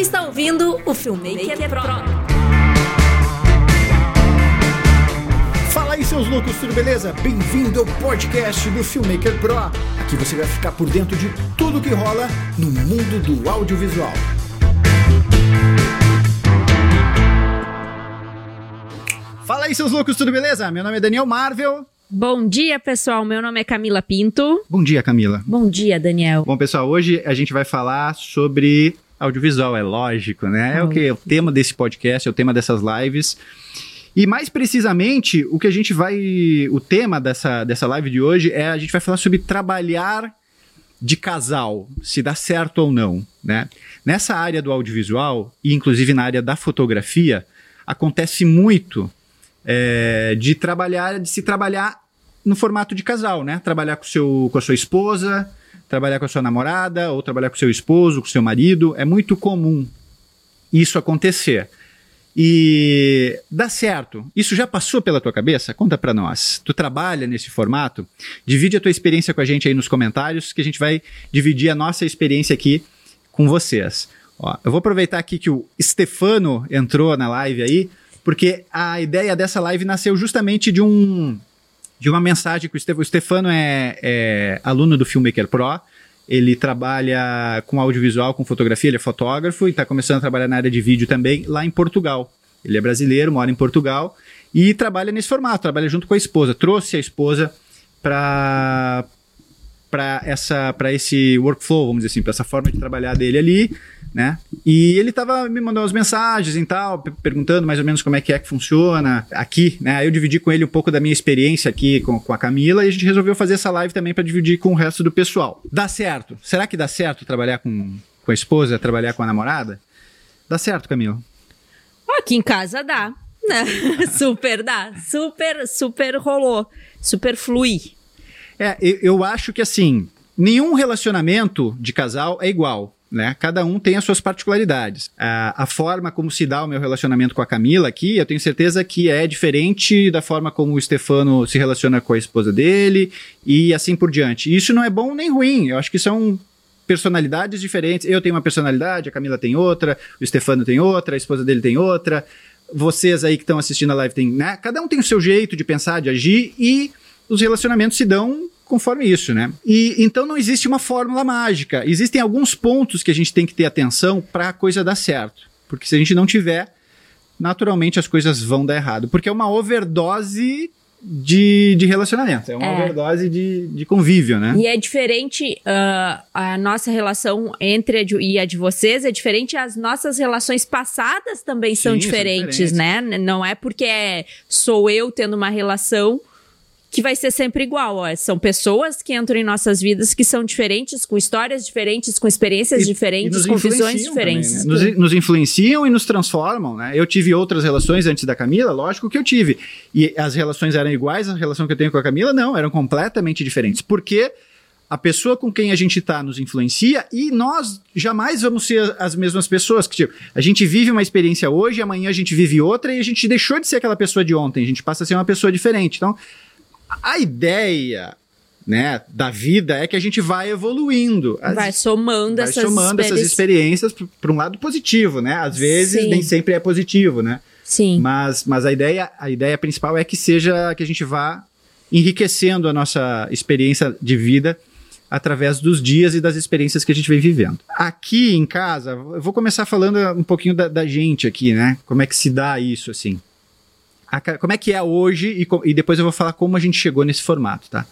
está ouvindo o Filmmaker, Pro. Fala aí, seus loucos, tudo beleza? Bem-vindo ao podcast do Filmmaker Pro. Aqui você vai ficar por dentro de tudo que rola no mundo do audiovisual. Fala aí, seus loucos, tudo beleza? Meu nome é Daniel Marvel. Bom dia, pessoal. Meu nome é Camila Pinto. Bom dia, Camila. Bom dia, Daniel. Bom, pessoal, hoje a gente vai falar sobre audiovisual, é lógico, né? É o que? O tema desse podcast, é o tema dessas lives. E mais precisamente, o que a gente vai. O tema dessa, dessa live de hoje é a gente vai falar sobre trabalhar de casal, se dá certo ou não, né? Nessa área do audiovisual, e inclusive na área da fotografia, acontece muito é, de trabalhar, de se trabalhar no formato de casal, né? Trabalhar com, seu, com a sua esposa, trabalhar com a sua namorada, ou trabalhar com seu esposo, com seu marido. É muito comum isso acontecer. E dá certo. Isso já passou pela tua cabeça? Conta para nós. Tu trabalha nesse formato? Divide a tua experiência com a gente aí nos comentários, que a gente vai dividir a nossa experiência aqui com vocês. Ó, eu vou aproveitar aqui que o Stefano entrou na live aí porque a ideia dessa live nasceu justamente de um de uma mensagem que o, Stefano, é, é aluno do Filmmaker Pro, ele trabalha com audiovisual, com fotografia, ele é fotógrafo e está começando a trabalhar na área de vídeo também lá em Portugal. Ele é brasileiro, mora em Portugal e trabalha nesse formato, trabalha junto com a esposa. Trouxe a esposa para para essa para esse workflow, vamos dizer assim, para essa forma de trabalhar dele ali né? E ele tava me mandando as mensagens e tal, perguntando mais ou menos como é que é que funciona aqui, né? Aí eu dividi com ele um pouco da minha experiência aqui com, com a Camila e a gente resolveu fazer essa live também para dividir com o resto do pessoal. Dá certo? Será que dá certo trabalhar com, com a esposa, trabalhar com a namorada? Dá certo, Camila? Aqui em casa dá. Né? super dá. Super, super rolou. Super flui. É, eu, eu acho que assim, nenhum relacionamento de casal é igual. Né? Cada um tem as suas particularidades. A, a, forma como se dá o meu relacionamento com a Camila aqui, eu tenho certeza que é diferente da forma como o Stefano se relaciona com a esposa dele e assim por diante. Isso não é bom nem ruim. Eu acho que são personalidades diferentes. Eu tenho uma personalidade, a Camila tem outra, o Stefano tem outra, a esposa dele tem outra. Vocês aí que estão assistindo a live tem, né? Cada um tem o seu jeito de pensar, de agir e os relacionamentos se dão conforme isso, né? E então não existe uma fórmula mágica. Existem alguns pontos que a gente tem que ter atenção para a coisa dar certo. Porque se a gente não tiver, naturalmente as coisas vão dar errado. Porque é uma overdose de, de relacionamento. É uma é. overdose de, de convívio, né? E é diferente uh, a nossa relação entre a de, e a de vocês, é diferente as nossas relações passadas também Sim, são, diferentes, são diferentes, né? Não é porque é, sou eu tendo uma relação que vai ser sempre igual. Ó. São pessoas que entram em nossas vidas que são diferentes, com histórias diferentes, com experiências e, diferentes, e com visões diferentes. Também, né? nos, nos, influenciam e nos transformam, né? Eu tive outras relações antes da Camila, lógico que eu tive. E as relações eram iguais à relação que eu tenho com a Camila? Não, eram completamente diferentes. Porque a pessoa com quem a gente está nos influencia e nós jamais vamos ser as mesmas pessoas. Que, tipo, a gente vive uma experiência hoje, amanhã a gente vive outra e a gente deixou de ser aquela pessoa de ontem, a gente passa a ser uma pessoa diferente. Então, a ideia né, da vida é que a gente vai evoluindo. As, vai somando, vai essas, somando essas experiências para um lado positivo, né? Às vezes Sim. nem sempre é positivo, né? Sim. Mas, mas a, ideia, a ideia principal é que seja que a gente vá enriquecendo a nossa experiência de vida através dos dias e das experiências que a gente vem vivendo. Aqui em casa, eu vou começar falando um pouquinho da, da gente aqui, né? Como é que se dá isso, assim a, como é que é hoje e, e, depois eu vou falar como a gente chegou nesse formato, tá?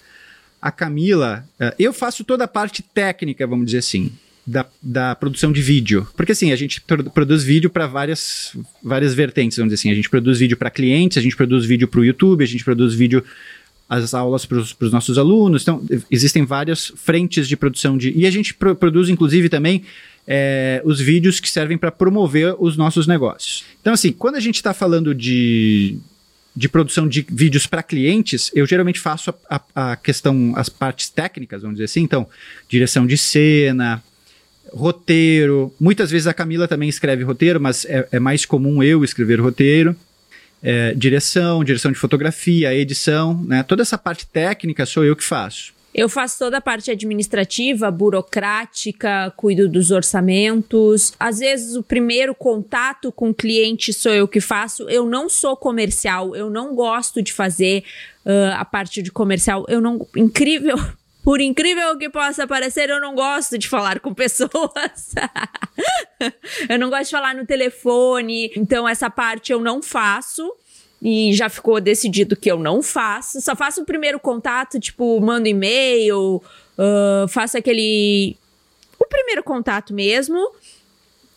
A Camila, uh, eu faço toda a parte técnica, vamos dizer assim, da, da produção de vídeo. Porque assim, a gente pro, produz vídeo para várias, várias vertentes, vamos dizer assim. A gente produz vídeo para clientes, a gente produz vídeo para o YouTube, a gente produz vídeo as aulas para os nossos alunos. Então, existem várias frentes de produção de. E a gente pro, produz, inclusive, também é, os vídeos que servem para promover os nossos negócios. Então, assim, quando a gente está falando de, de produção de vídeos para clientes, eu geralmente faço a, a, a, questão, as partes técnicas, vamos dizer assim. Então, direção de cena, roteiro. Muitas vezes a Camila também escreve roteiro, mas é, é mais comum eu escrever roteiro. É, direção, direção de fotografia, edição, né? Toda essa parte técnica sou eu que faço. Eu faço toda a parte administrativa, burocrática, cuido dos orçamentos. Às vezes o primeiro contato com o cliente sou eu que faço. Eu não sou comercial, eu não gosto de fazer uh, a parte de comercial. Eu não. Incrível. Por incrível que possa parecer, eu não gosto de falar com pessoas. eu não gosto de falar no telefone. Então, essa parte eu não faço e já ficou decidido que eu não faço. Só faço o primeiro contato, tipo, mando e-mail, uh, faço aquele. O primeiro contato mesmo.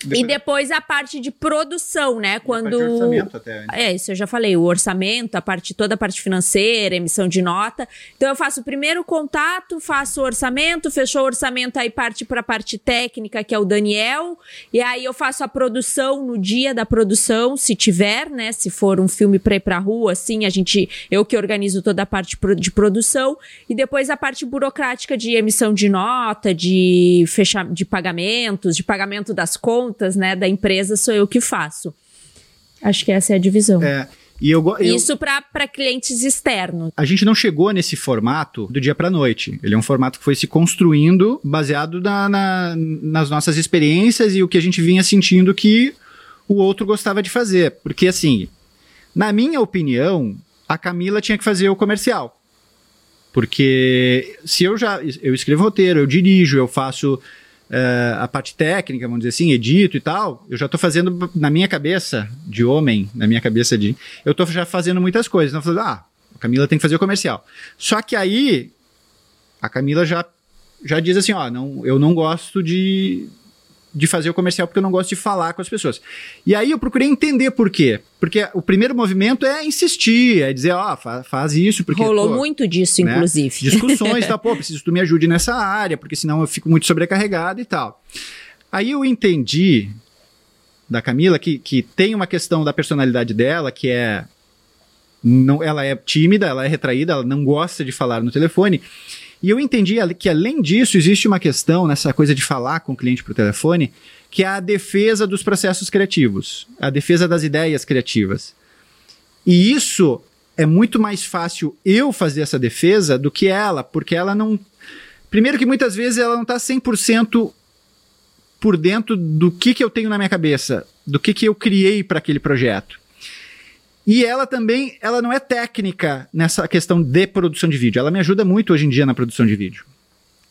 Depois... E depois a parte de produção, né? Quando. A orçamento até. É, isso eu já falei, o orçamento, a parte, toda a parte financeira, emissão de nota. Então eu faço o primeiro contato, faço o orçamento, fechou o orçamento, aí parte para a parte técnica, que é o Daniel. E aí eu faço a produção no dia da produção, se tiver, né? Se for um filme para ir pra rua, assim, a gente. Eu que organizo toda a parte de produção. E depois a parte burocrática de emissão de nota, de fechar de pagamentos, de pagamento das contas contas, né, da empresa sou eu que faço. Acho que essa é a divisão. É. E eu, eu, Isso para clientes externos. A gente não chegou nesse formato do dia para noite. Ele é um formato que foi se construindo baseado na, na, nas nossas experiências e o que a gente vinha sentindo que o outro gostava de fazer. Porque, assim, na minha opinião, a Camila tinha que fazer o comercial. Porque se eu já eu escrevo roteiro, eu dirijo, eu faço uh, a parte técnica, vamos dizer assim, edito e tal, eu já estou fazendo na minha cabeça de homem, na minha cabeça de. Eu estou já fazendo muitas coisas. Então, falando, ah, a Camila tem que fazer o comercial. Só que aí, a Camila já, já diz assim: ó, não, eu não gosto de, de fazer o comercial porque eu não gosto de falar com as pessoas. E aí eu procurei entender por quê. Porque o primeiro movimento é insistir, é dizer, ó, oh, faz isso. Porque, Rolou pô, muito disso, né? inclusive. Discussões, tá? Pô, preciso que tu me ajude nessa área, porque senão eu fico muito sobrecarregado e tal. Aí eu entendi da Camila que, que tem uma questão da personalidade dela, que é. Não, ela é tímida, ela é retraída, ela não gosta de falar no telefone. E eu entendi que, além disso, existe uma questão nessa coisa de falar com o cliente por telefone, que é a defesa dos processos criativos, a defesa das ideias criativas. E isso é muito mais fácil eu fazer essa defesa do que ela, porque ela não. Primeiro, que muitas vezes ela não está 100% por dentro do que, que eu tenho na minha cabeça, do que, que eu criei para aquele projeto. E ela também, ela não é técnica nessa questão de produção de vídeo. Ela me ajuda muito hoje em dia na produção de vídeo.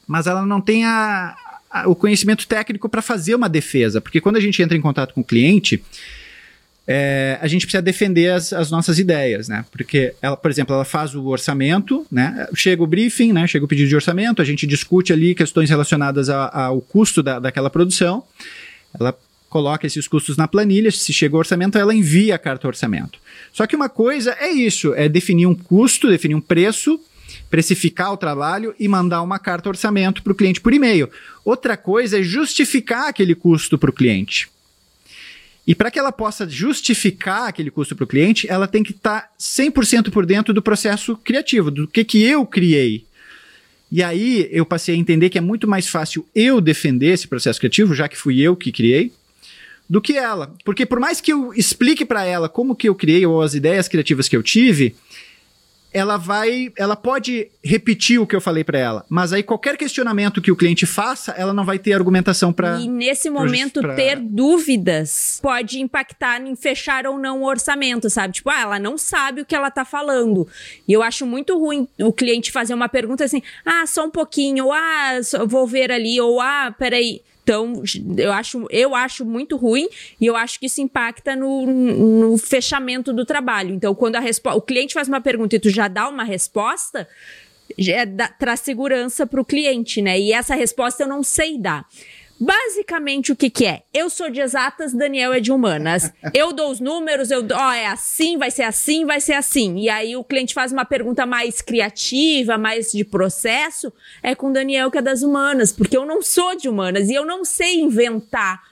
Mas ela não tem a, a, o conhecimento técnico para fazer uma defesa. Porque quando a gente entra em contato com o cliente, é, a gente precisa defender as, as, nossas ideias, né? Porque ela, por exemplo, ela faz o orçamento, né? Chega o briefing, né? Chega o pedido de orçamento, a gente discute ali questões relacionadas ao custo da, daquela produção. Ela coloca esses custos na planilha, se chega o orçamento, ela envia a carta orçamento. Só que uma coisa é isso, é definir um custo, definir um preço, precificar o trabalho e mandar uma carta orçamento para o cliente por e-mail. Outra coisa é justificar aquele custo para o cliente. E para que ela possa justificar aquele custo para o cliente, ela tem que estar tá 100% por dentro do processo criativo, do que, que eu criei. E aí eu passei a entender que é muito mais fácil eu defender esse processo criativo, já que fui eu que criei, do que ela. Porque por mais que eu explique para ela como que eu criei ou as ideias criativas que eu tive, ela vai, ela pode repetir o que eu falei para ela, mas aí qualquer questionamento que o cliente faça, ela não vai ter argumentação para E nesse momento pra... ter dúvidas pode impactar em fechar ou não o orçamento, sabe? Tipo, ah, ela não sabe o que ela tá falando. E eu acho muito ruim o cliente fazer uma pergunta assim: "Ah, só um pouquinho", "Ah, vou ver ali", ou "Ah, peraí". Então, eu acho, eu acho muito ruim e eu acho que isso impacta no, no fechamento do trabalho. Então, quando a o cliente faz uma pergunta e tu já dá uma resposta, já dá, traz segurança para o cliente, né? E essa resposta eu não sei dar. Basicamente, o que que é? Eu sou de exatas, Daniel é de humanas. Eu dou os números, eu ó, oh, é assim, vai ser assim, vai ser assim. E aí o cliente faz uma pergunta mais criativa, mais de processo, é com Daniel que é das humanas, porque eu não sou de humanas e eu não sei inventar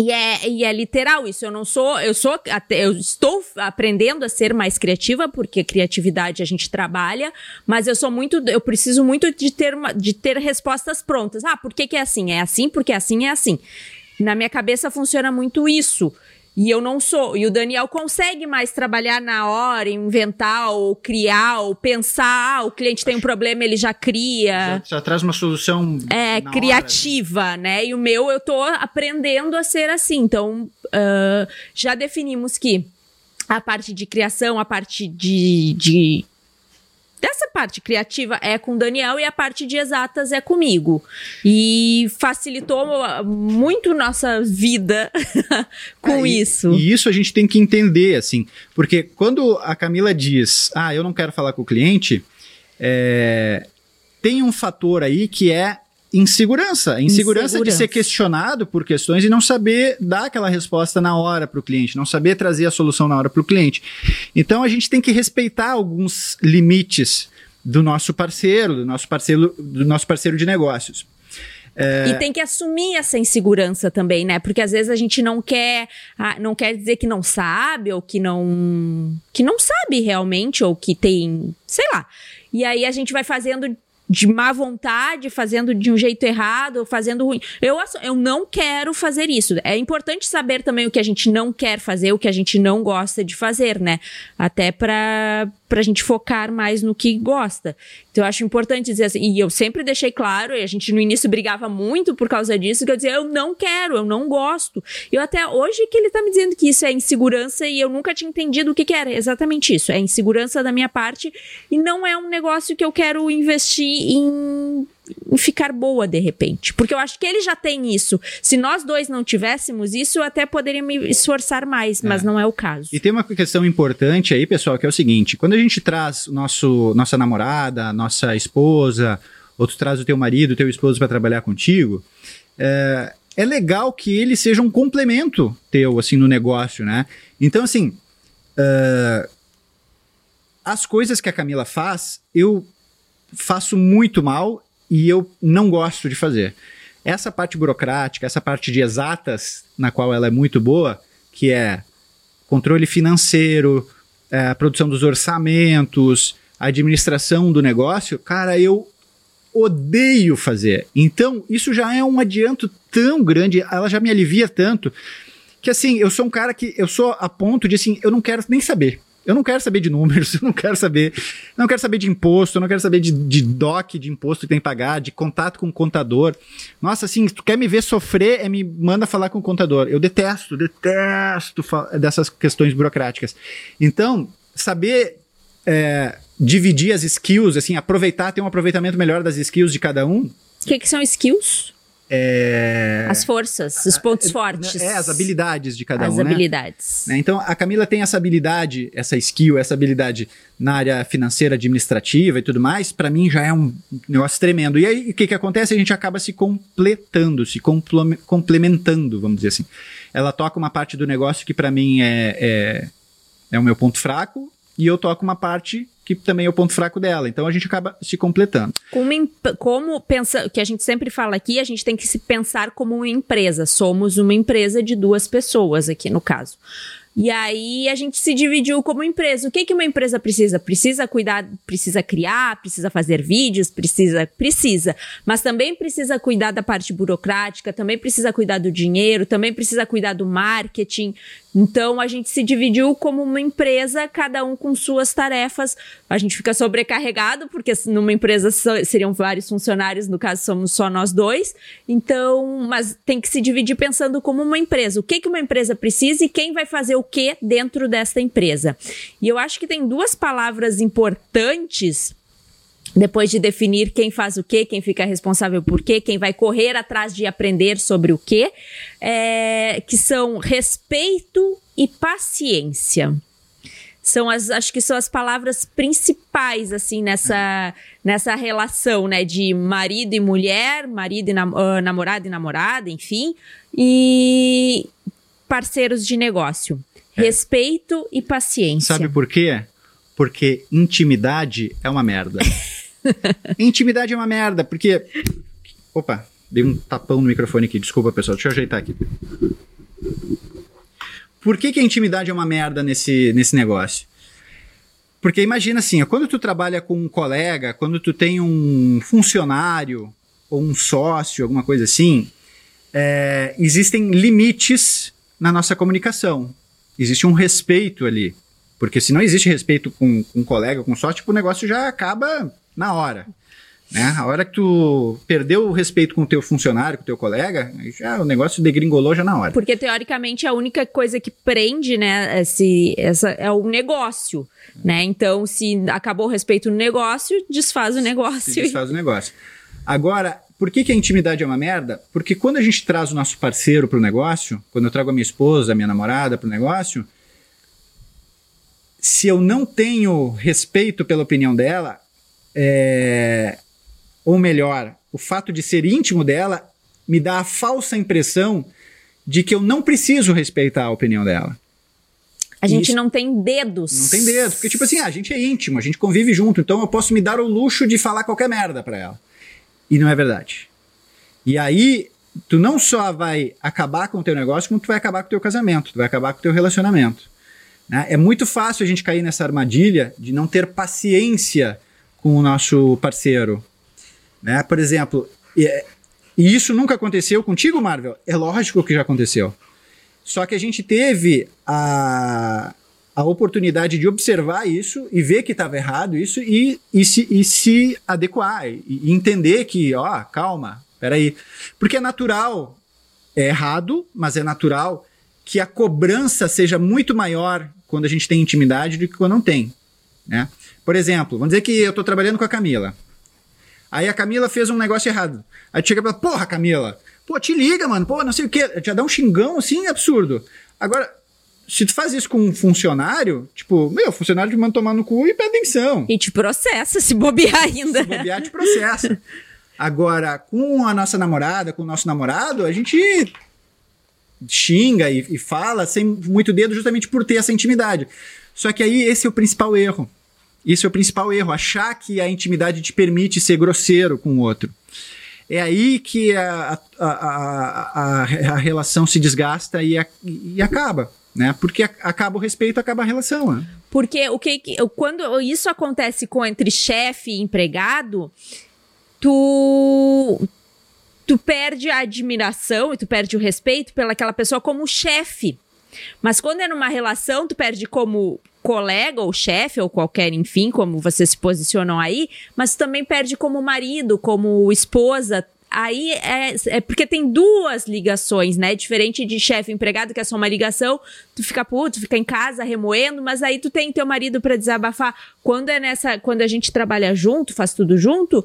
e é, e é literal isso. Eu não sou, eu sou, até, eu estou aprendendo a ser mais criativa, porque criatividade a gente trabalha, mas eu sou muito, eu preciso muito de ter, uma, de ter respostas prontas. Ah, por que, que é assim? É assim, porque é assim, é assim. Na minha cabeça funciona muito isso. E eu não sou. E o Daniel consegue mais trabalhar na hora, inventar, ou criar, ou pensar. Ah, o cliente tem um problema, ele já cria. Já, já traz uma solução. É, criativa, hora. né? E o meu, eu tô aprendendo a ser assim. Então, uh, já definimos que a parte de criação, a parte de, de dessa parte criativa é com o Daniel e a parte de exatas é comigo. E facilitou muito nossa vida com é, isso. E, e isso a gente tem que entender, assim, porque quando a Camila diz, ah, eu não quero falar com o cliente, é, tem um fator aí que é insegurança. Insegurança, insegurança de ser questionado por questões e não saber dar aquela resposta na hora para o cliente, não saber trazer a solução na hora para o cliente. Então a gente tem que respeitar alguns limites do nosso parceiro, do nosso parceiro, do nosso parceiro de negócios. É... E tem que assumir essa insegurança também, né? Porque às vezes a gente não quer, não quer dizer que não sabe ou que não que não sabe realmente ou que tem, sei lá. E aí a gente vai fazendo de má vontade, fazendo de um jeito errado, fazendo ruim. Eu, eu não quero fazer isso. É importante saber também o que a gente não quer fazer, o que a gente não gosta de fazer, né? Até para pra gente focar mais no que gosta. Então eu acho importante dizer assim, e eu sempre deixei claro, e a gente no início brigava muito por causa disso, que eu dizia, eu não quero, eu não gosto. Eu até hoje que ele tá me dizendo que isso é insegurança e eu nunca tinha entendido o que que era. Exatamente isso, é insegurança da minha parte e não é um negócio que eu quero investir em ficar boa de repente. Porque eu acho que ele já tem isso. Se nós dois não tivéssemos isso, eu até poderia me esforçar mais, mas é. não é o caso. E tem uma questão importante aí, pessoal, que é o seguinte: quando a gente traz nosso, nossa namorada, nossa esposa, ou tu traz o teu marido, o teu esposo para trabalhar contigo, é, é legal que ele seja um complemento teu, assim, no negócio, né? Então, assim. Uh, as coisas que a Camila faz, eu faço muito mal e eu não gosto de fazer. Essa parte burocrática, essa parte de exatas, na qual ela é muito boa, que é controle financeiro, é, produção dos orçamentos, administração do negócio, cara, eu odeio fazer. Então, isso já é um adianto tão grande, ela já me alivia tanto, que assim, eu sou um cara que eu sou a ponto de assim, eu não quero nem saber. Eu não quero saber de números, eu não quero saber, não quero saber de imposto, eu não quero saber de, de DOC de imposto que tem que pagar, de contato com o contador. Nossa, assim, se tu quer me ver sofrer, é me manda falar com o contador. Eu detesto, detesto dessas questões burocráticas. Então, saber é, dividir as skills, assim, aproveitar, ter um aproveitamento melhor das skills de cada um. O que, que são skills? É... As forças, os pontos é, fortes. É, as habilidades de cada as um. As né? habilidades. Né? Então, a Camila tem essa habilidade, essa skill, essa habilidade na área financeira, administrativa e tudo mais. Para mim já é um negócio tremendo. E aí, o que, que acontece? A gente acaba se completando, se complementando, vamos dizer assim. Ela toca uma parte do negócio que para mim é, é, é o meu ponto fraco, e eu toco uma parte que também é o ponto fraco dela. Então a gente acaba se completando. Como, como pensa, que a gente sempre fala aqui, a gente tem que se pensar como uma empresa. Somos uma empresa de duas pessoas aqui no caso. E aí a gente se dividiu como empresa. O que que uma empresa precisa? Precisa cuidar, precisa criar, precisa fazer vídeos, precisa, precisa. Mas também precisa cuidar da parte burocrática, também precisa cuidar do dinheiro, também precisa cuidar do marketing. Então a gente se dividiu como uma empresa, cada um com suas tarefas. A gente fica sobrecarregado, porque numa empresa seriam vários funcionários, no caso somos só nós dois. Então, mas tem que se dividir pensando como uma empresa. O que, que uma empresa precisa e quem vai fazer o que dentro desta empresa. E eu acho que tem duas palavras importantes depois de definir quem faz o quê, quem fica responsável por quê, quem vai correr atrás de aprender sobre o quê, é, que são respeito e paciência. São as, acho que são as palavras principais, assim, nessa, nessa relação, né, de marido e mulher, marido e nam uh, namorado e namorada, enfim, e parceiros de negócio. É. Respeito e paciência. Sabe por quê? Porque intimidade é uma merda. Intimidade é uma merda, porque. Opa, dei um tapão no microfone aqui, desculpa pessoal, deixa eu ajeitar aqui. Por que, que a intimidade é uma merda nesse, nesse negócio? Porque imagina assim, quando tu trabalha com um colega, quando tu tem um funcionário ou um sócio, alguma coisa assim, é, existem limites na nossa comunicação. Existe um respeito ali. Porque se não existe respeito com, com um colega, com sócio, tipo, o negócio já acaba na hora. Né? A hora que tu perdeu o respeito com o teu funcionário, com o teu colega, já o negócio degringolou já na hora. Porque teoricamente a única coisa que prende, né, esse, essa, é o negócio, né? Então, se acabou o respeito no negócio, desfaz o negócio. Se desfaz o negócio. Agora, por que, que a intimidade é uma merda? Porque quando a gente traz o nosso parceiro para o negócio, quando eu trago a minha esposa, a minha namorada para o negócio, se eu não tenho respeito pela opinião dela, é, ou melhor, o fato de ser íntimo dela me dá a falsa impressão de que eu não preciso respeitar a opinião dela. A gente Isso. não tem dedos. Não tem dedos, porque tipo assim, ah, a gente é íntimo, a gente convive junto, então eu posso me dar o luxo de falar qualquer merda para ela. E não é verdade. E aí, tu não só vai acabar com o teu negócio, como tu vai acabar com o teu casamento, tu vai acabar com o teu relacionamento. Né? É muito fácil a gente cair nessa armadilha de não ter paciência com o nosso parceiro, né? Por exemplo, e, e isso nunca aconteceu contigo, Marvel? É lógico que já aconteceu. Só que a gente teve a, a oportunidade de observar isso e ver que estava errado isso e, e, se, e se adequar e, e entender que, ó, calma, peraí. Porque é natural, é errado, mas é natural que a cobrança seja muito maior quando a gente tem intimidade do que quando não tem. Né? Por exemplo, vamos dizer que eu estou trabalhando com a Camila. Aí a Camila fez um negócio errado. Aí tu chega e fala, porra, Camila, pô, te liga, mano, pô, não sei o quê. Já dá um xingão assim absurdo. Agora, se tu faz isso com um funcionário, tipo, meu, o funcionário te manda tomar no cu e pede atenção. E te processa, se bobear ainda. Se bobear, te processa. Agora, com a nossa namorada, com o nosso namorado, a gente xinga e, e fala sem muito dedo justamente por ter essa intimidade. Só que aí esse é o principal erro. Isso é o principal erro, achar que a intimidade te permite ser grosseiro com o outro. É aí que a, a, a, a relação se desgasta e, e acaba. Né? Porque acaba o respeito, acaba a relação. Né? Porque o que quando isso acontece com entre chefe e empregado, tu tu perde a admiração e tu perde o respeito pelaquela pessoa como chefe. Mas quando é numa relação, tu perde como colega ou chefe ou qualquer, enfim, como vocês se posicionam aí, mas também perde como marido, como esposa. Aí é, é porque tem duas ligações, né? Diferente de chefe empregado, que é só uma ligação, tu fica puto, fica em casa remoendo, mas aí tu tem teu marido para desabafar. Quando é nessa, quando a gente trabalha junto, faz tudo junto,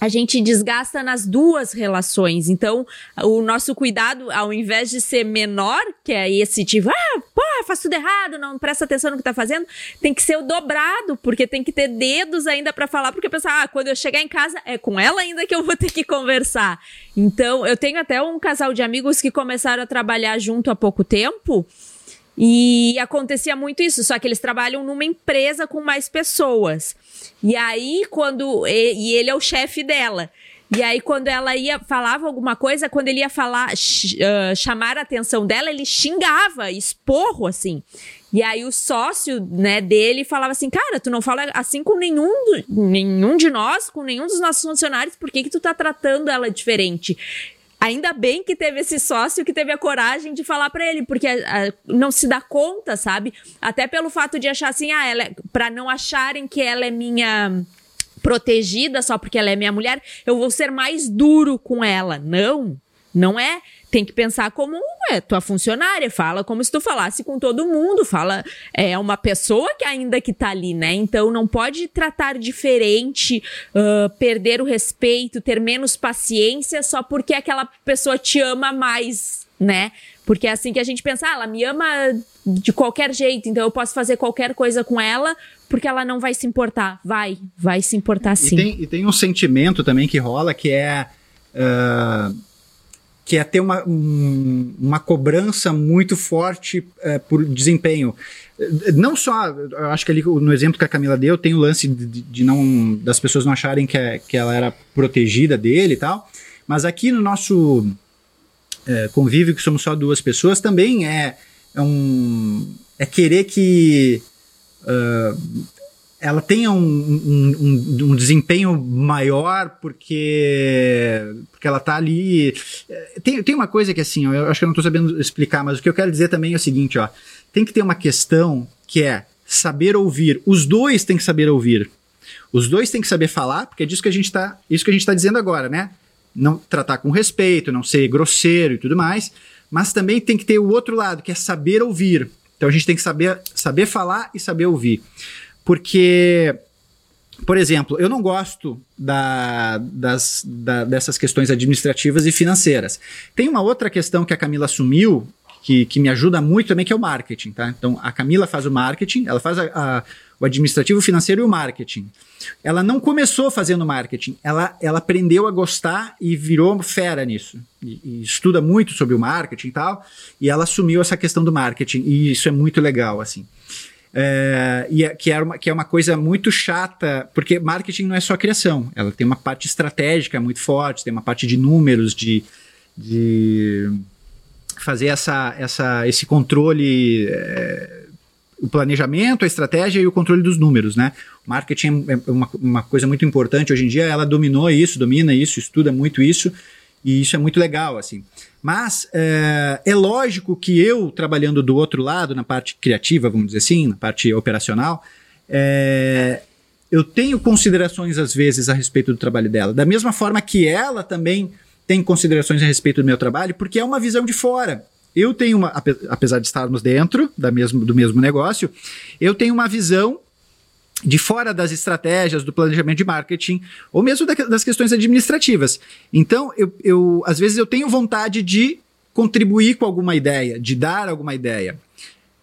a gente desgasta nas duas relações. Então, o nosso cuidado, ao invés de ser menor, que é esse tipo, ah, pô, faz tudo errado, não presta atenção no que tá fazendo, tem que ser o dobrado, porque tem que ter dedos ainda para falar, porque pensar, ah, quando eu chegar em casa, é com ela ainda que eu vou ter que conversar. Então, eu tenho até um casal de amigos que começaram a trabalhar junto há pouco tempo. E acontecia muito isso, só que eles trabalham numa empresa com mais pessoas. E aí, quando. E, ele é o chefe dela. E aí, quando ela ia falava alguma coisa, quando ele ia falar, uh, chamar a atenção dela, ele xingava, esporro, assim. E aí o sócio, né, dele falava assim, cara, tu não fala assim com nenhum, nenhum de nós, com nenhum dos nossos funcionários, por que que tu tá tratando ela diferente? Ainda bem que teve esse sócio que teve a coragem de falar para ele, porque a, a, não se dá conta, sabe? Até pelo fato de achar assim, ah, ela é, para não acharem que ela é minha protegida só porque ela é minha mulher, eu vou ser mais duro com ela. Não, não é tem que pensar como é tua funcionária, fala como se tu falasse com todo mundo, fala é uma pessoa que ainda que tá ali, né? Então não pode tratar diferente, uh, perder o respeito, ter menos paciência só porque aquela pessoa te ama mais, né? Porque é assim que a gente pensa, ah, ela me ama de qualquer jeito, então eu posso fazer qualquer coisa com ela porque ela não vai se importar. Vai, vai se importar sim. E tem, e tem um sentimento também que rola que é. Uh que é ter uma, um, uma cobrança muito forte é, por desempenho. Não só, acho que ali no exemplo que a Camila deu, tem o lance de, de não das pessoas não acharem que, é, que ela era protegida dele e tal, mas aqui no nosso é, convívio, que somos só duas pessoas, também é, é um. é querer que. Uh, ela tenha um, um, um, um, desempenho maior porque, porque ela tá ali. Tem, tem uma coisa que assim, eu acho que eu não estou sabendo explicar, mas o que eu quero dizer também é o seguinte, ó. Tem que ter uma questão que é saber ouvir. Os dois têm que saber ouvir. Os dois têm que saber falar, porque é disso que a gente está, isso que a gente está dizendo agora, né? Não tratar com respeito, não ser grosseiro e tudo mais, mas também tem que ter o outro lado, que é saber ouvir. Então a gente tem que saber, saber falar e saber ouvir. Porque, por exemplo, eu não gosto da, das, da, dessas questões administrativas e financeiras. Tem uma outra questão que a Camila assumiu, que, que me ajuda muito também, que é o marketing, tá? Então, a Camila faz o marketing, ela faz a, a, o administrativo, o financeiro e o marketing. Ela não começou fazendo marketing, ela, ela aprendeu a gostar e virou fera nisso. E, e estuda muito sobre o marketing e tal, e ela assumiu essa questão do marketing, e isso é muito legal, assim. É, e é, que, é uma, que é uma coisa muito chata, porque marketing não é só criação, ela tem uma parte estratégica muito forte, tem uma parte de números, de, de fazer essa, essa, esse controle, é, o planejamento, a estratégia e o controle dos números, né? Marketing é uma, uma coisa muito importante hoje em dia, ela dominou isso, domina isso, estuda muito isso, e isso é muito legal, assim. Mas é, é, lógico que eu, trabalhando do outro lado, na parte criativa, vamos dizer assim, na parte operacional, é, eu tenho considerações às vezes a respeito do trabalho dela. Da mesma forma que ela também tem considerações a respeito do meu trabalho, porque é uma visão de fora. Eu tenho uma, apesar de estarmos dentro da mesmo, do mesmo negócio, eu tenho uma visão de fora das estratégias, do planejamento de marketing, ou mesmo das questões administrativas. Então, eu, eu, às vezes eu tenho vontade de contribuir com alguma ideia, de dar alguma ideia.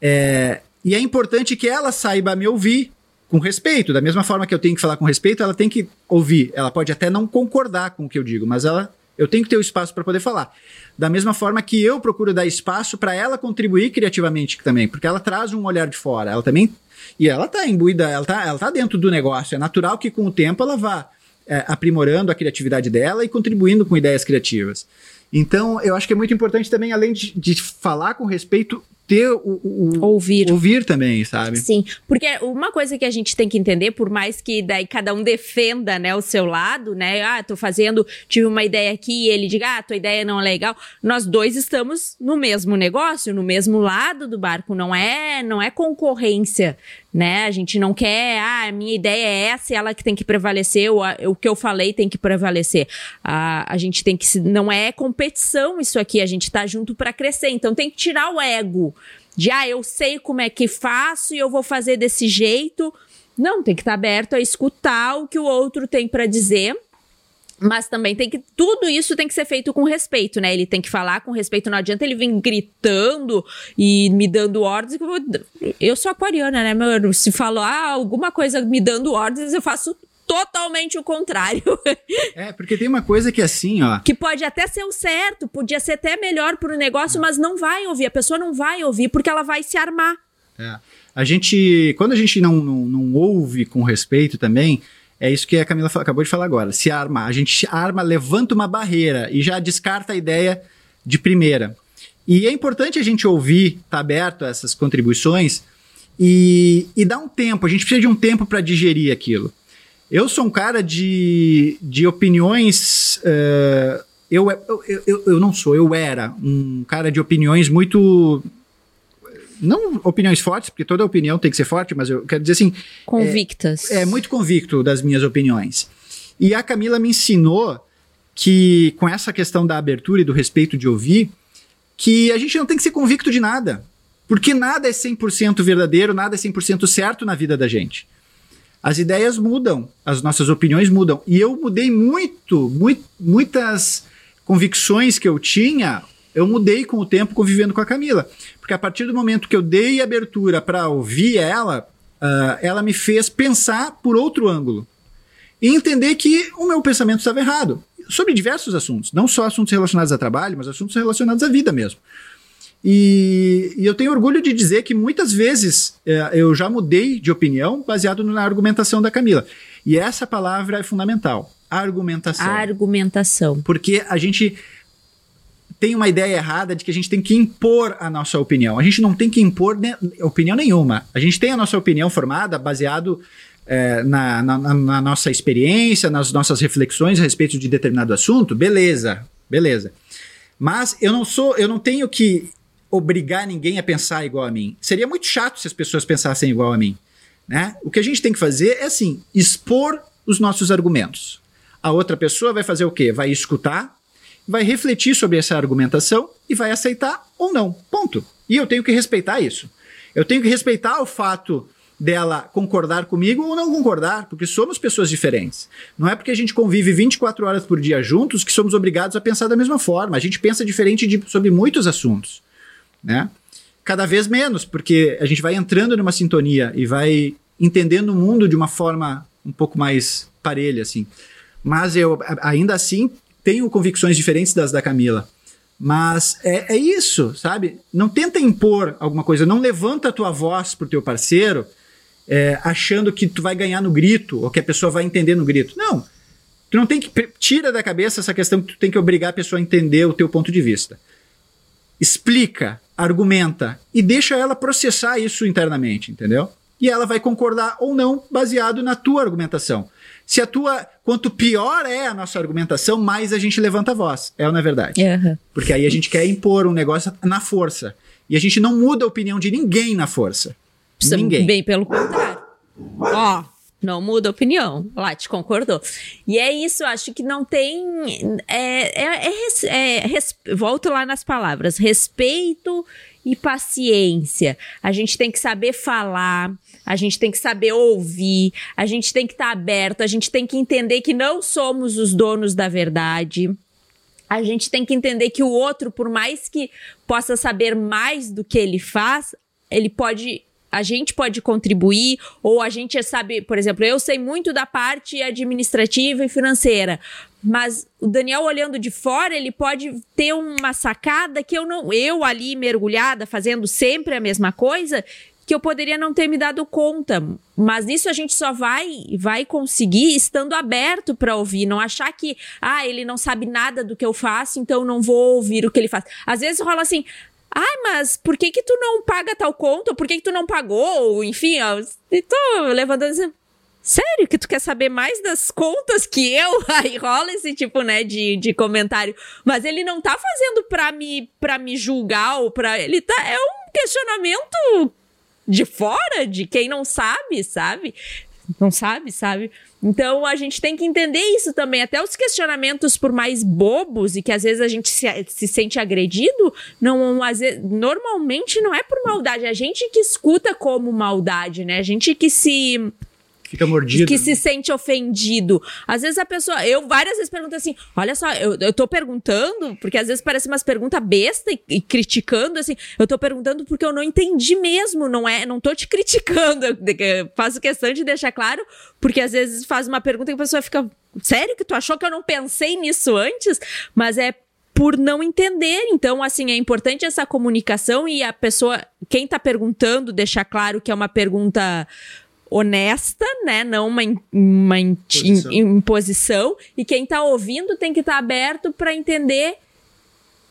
É, e é importante que ela saiba me ouvir com respeito. Da mesma forma que eu tenho que falar com respeito, ela tem que ouvir. Ela pode até não concordar com o que eu digo, mas ela eu tenho que ter o espaço para poder falar. Da mesma forma que eu procuro dar espaço para ela contribuir criativamente também, porque ela traz um olhar de fora. Ela também. E ela está imbuída, ela está ela tá dentro do negócio. É natural que com o tempo ela vá é, aprimorando a criatividade dela e contribuindo com ideias criativas. Então, eu acho que é muito importante também, além de, de falar com respeito, ter o, o, ouvir ouvir também, sabe? Sim, porque uma coisa que a gente tem que entender, por mais que daí cada um defenda, né, o seu lado, né? Ah, tô fazendo, tive uma ideia aqui e ele diga, ah, tua ideia não é legal. Nós dois estamos no mesmo negócio, no mesmo lado do barco, não é, não é concorrência, né? A gente não quer, ah, a minha ideia é essa ela que tem que prevalecer, o, o que eu falei tem que prevalecer. A, a gente tem que, não é competição isso aqui, a gente tá junto para crescer, então tem que tirar o ego de ah, eu sei como é que faço e eu vou fazer desse jeito. Não, tem que estar aberto a escutar o que o outro tem para dizer. Mas também tem que. Tudo isso tem que ser feito com respeito, né? Ele tem que falar com respeito. Não adianta ele vir gritando e me dando ordens. Eu sou aquariana, né, meu? Se falar ah, alguma coisa me dando ordens, eu faço totalmente o contrário. É, porque tem uma coisa que é assim, ó. Que pode até ser o certo, podia ser até melhor pro negócio, mas não vai ouvir. A pessoa não vai ouvir porque ela vai se armar. É. A gente, quando a gente não, não, não ouve com respeito também, é isso que a Camila acabou de falar agora. Se arma, a gente arma, levanta uma barreira e já descarta a ideia de primeira. E é importante a gente ouvir, tá aberto a essas contribuições e, e dar um tempo. A gente precisa de um tempo para digerir aquilo. Eu sou um cara de, de opiniões. Uh, eu, eu, eu, eu não sou, eu era um cara de opiniões muito. Não opiniões fortes, porque toda opinião tem que ser forte, mas eu quero dizer assim. Convictas. É, é muito convicto das minhas opiniões. E a Camila me ensinou que, com essa questão da abertura e do respeito de ouvir, que a gente não tem que ser convicto de nada. Porque nada é 100% verdadeiro, nada é 100% certo na vida da gente as ideias mudam, as nossas opiniões mudam. E eu mudei muito, muito muitas convicções que eu tinha, eu mudei com o tempo convivendo com a Camila. Porque a partir do momento que eu dei abertura para ouvir ela, uh, ela me fez pensar por outro ângulo. E entender que o meu pensamento estava errado. Sobre diversos assuntos. Não só assuntos relacionados a trabalho, mas assuntos relacionados à vida mesmo. E, e, eu tenho orgulho de dizer que muitas vezes é, eu já mudei de opinião baseado na argumentação da Camila. E essa palavra é fundamental: argumentação. Argumentação. Porque a gente tem uma ideia errada de que a gente tem que impor a nossa opinião. A gente não tem que impor ne opinião nenhuma. A gente tem a nossa opinião formada baseado é, na, na, na, nossa experiência, nas nossas reflexões a respeito de determinado assunto, beleza, beleza. Mas eu não sou, eu não tenho que obrigar ninguém a pensar igual a mim. Seria muito chato se as pessoas pensassem igual a mim. Né? O que a gente tem que fazer é assim, expor os nossos argumentos. A outra pessoa vai fazer o quê? Vai escutar, vai refletir sobre essa argumentação e vai aceitar ou não. Ponto. E eu tenho que respeitar isso. Eu tenho que respeitar o fato dela concordar comigo ou não concordar, porque somos pessoas diferentes. Não é porque a gente convive 24 horas por dia juntos que somos obrigados a pensar da mesma forma. A gente pensa diferente de, sobre muitos assuntos, né? Cada vez menos, porque a gente vai entrando numa sintonia e vai entendendo o mundo de uma forma um pouco mais parelha, assim. Mas eu, ainda assim, tenho convicções diferentes das da Camila. Mas é, é, isso, sabe? Não tenta impor alguma coisa, não levanta a tua voz pro teu parceiro é, achando que tu vai ganhar no grito, ou que a pessoa vai entender no grito. Não. Tu não tem que. Tira da cabeça essa questão que tu tem que obrigar a pessoa a entender o teu ponto de vista. Explica, argumenta e deixa ela processar isso internamente, entendeu? E ela vai concordar ou não baseado na tua argumentação. Se a tua. Quanto pior é a nossa argumentação, mais a gente levanta a voz. É ou não é verdade? Uhum. Porque aí a gente quer impor um negócio na força. E a gente não muda a opinião de ninguém na força. Ninguém. Bem pelo contrário. Ó, não muda a opinião. Lá, te concordou. E é isso, acho que não tem. É, é, é, é res, volto lá nas palavras: respeito e paciência. A gente tem que saber falar, a gente tem que saber ouvir, a gente tem que estar tá aberto, a gente tem que entender que não somos os donos da verdade. A gente tem que entender que o outro, por mais que possa saber mais do que ele faz, ele pode a gente pode contribuir, ou a gente sabe, por exemplo, eu sei muito da parte administrativa e financeira, mas o Daniel olhando de fora, ele pode ter uma sacada que eu não, eu ali mergulhada, fazendo sempre a mesma coisa, que eu poderia não ter me dado conta. Mas isso a gente só vai vai conseguir estando aberto para ouvir, não achar que ah, ele não sabe nada do que eu faço, então não vou ouvir o que ele faz. Às vezes rola assim: Ai, mas por que que tu não paga tal conta? Por que que tu não pagou? Enfim, ó, tô levantando assim, Sério que tu quer saber mais das contas que eu? Aí rola esse tipo, né, de, de comentário. Mas ele não tá fazendo pra me, pra me julgar ou pra... Ele tá... É um questionamento de fora, de quem não sabe, sabe? Não sabe, sabe? Então a gente tem que entender isso também. Até os questionamentos, por mais bobos e que às vezes a gente se, se sente agredido, não, vezes, normalmente não é por maldade. É a gente que escuta como maldade, né? A gente que se Fica mordido. Que se sente ofendido. Às vezes a pessoa. Eu várias vezes pergunto assim: olha só, eu, eu tô perguntando, porque às vezes parece umas perguntas besta e, e, criticando, assim. Eu tô perguntando porque eu não entendi mesmo, não é? Não tô te criticando. Eu, faço questão de deixar claro, porque às vezes faz uma pergunta e a pessoa fica. Sério que tu achou que eu não pensei nisso antes? Mas é por não entender. Então, assim, é importante essa comunicação e a pessoa, quem tá perguntando, deixar claro que é uma pergunta honesta, né? Não uma, uma imposição. imposição. E quem tá ouvindo tem que estar tá aberto para entender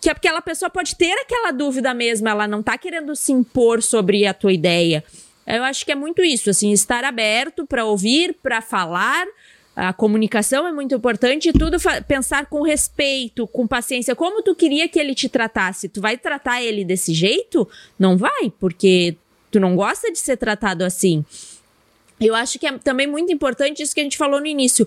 que aquela pessoa pode ter aquela dúvida mesmo, ela não tá querendo se impor sobre a tua ideia. Eu acho que é muito isso, assim, estar aberto para ouvir, para falar. A comunicação é muito importante e tudo pensar com respeito, com paciência. Como tu queria que ele te tratasse? Tu vai tratar ele desse jeito? Não vai, porque tu não gosta de ser tratado assim. Eu acho que é também muito importante isso que a gente falou no início,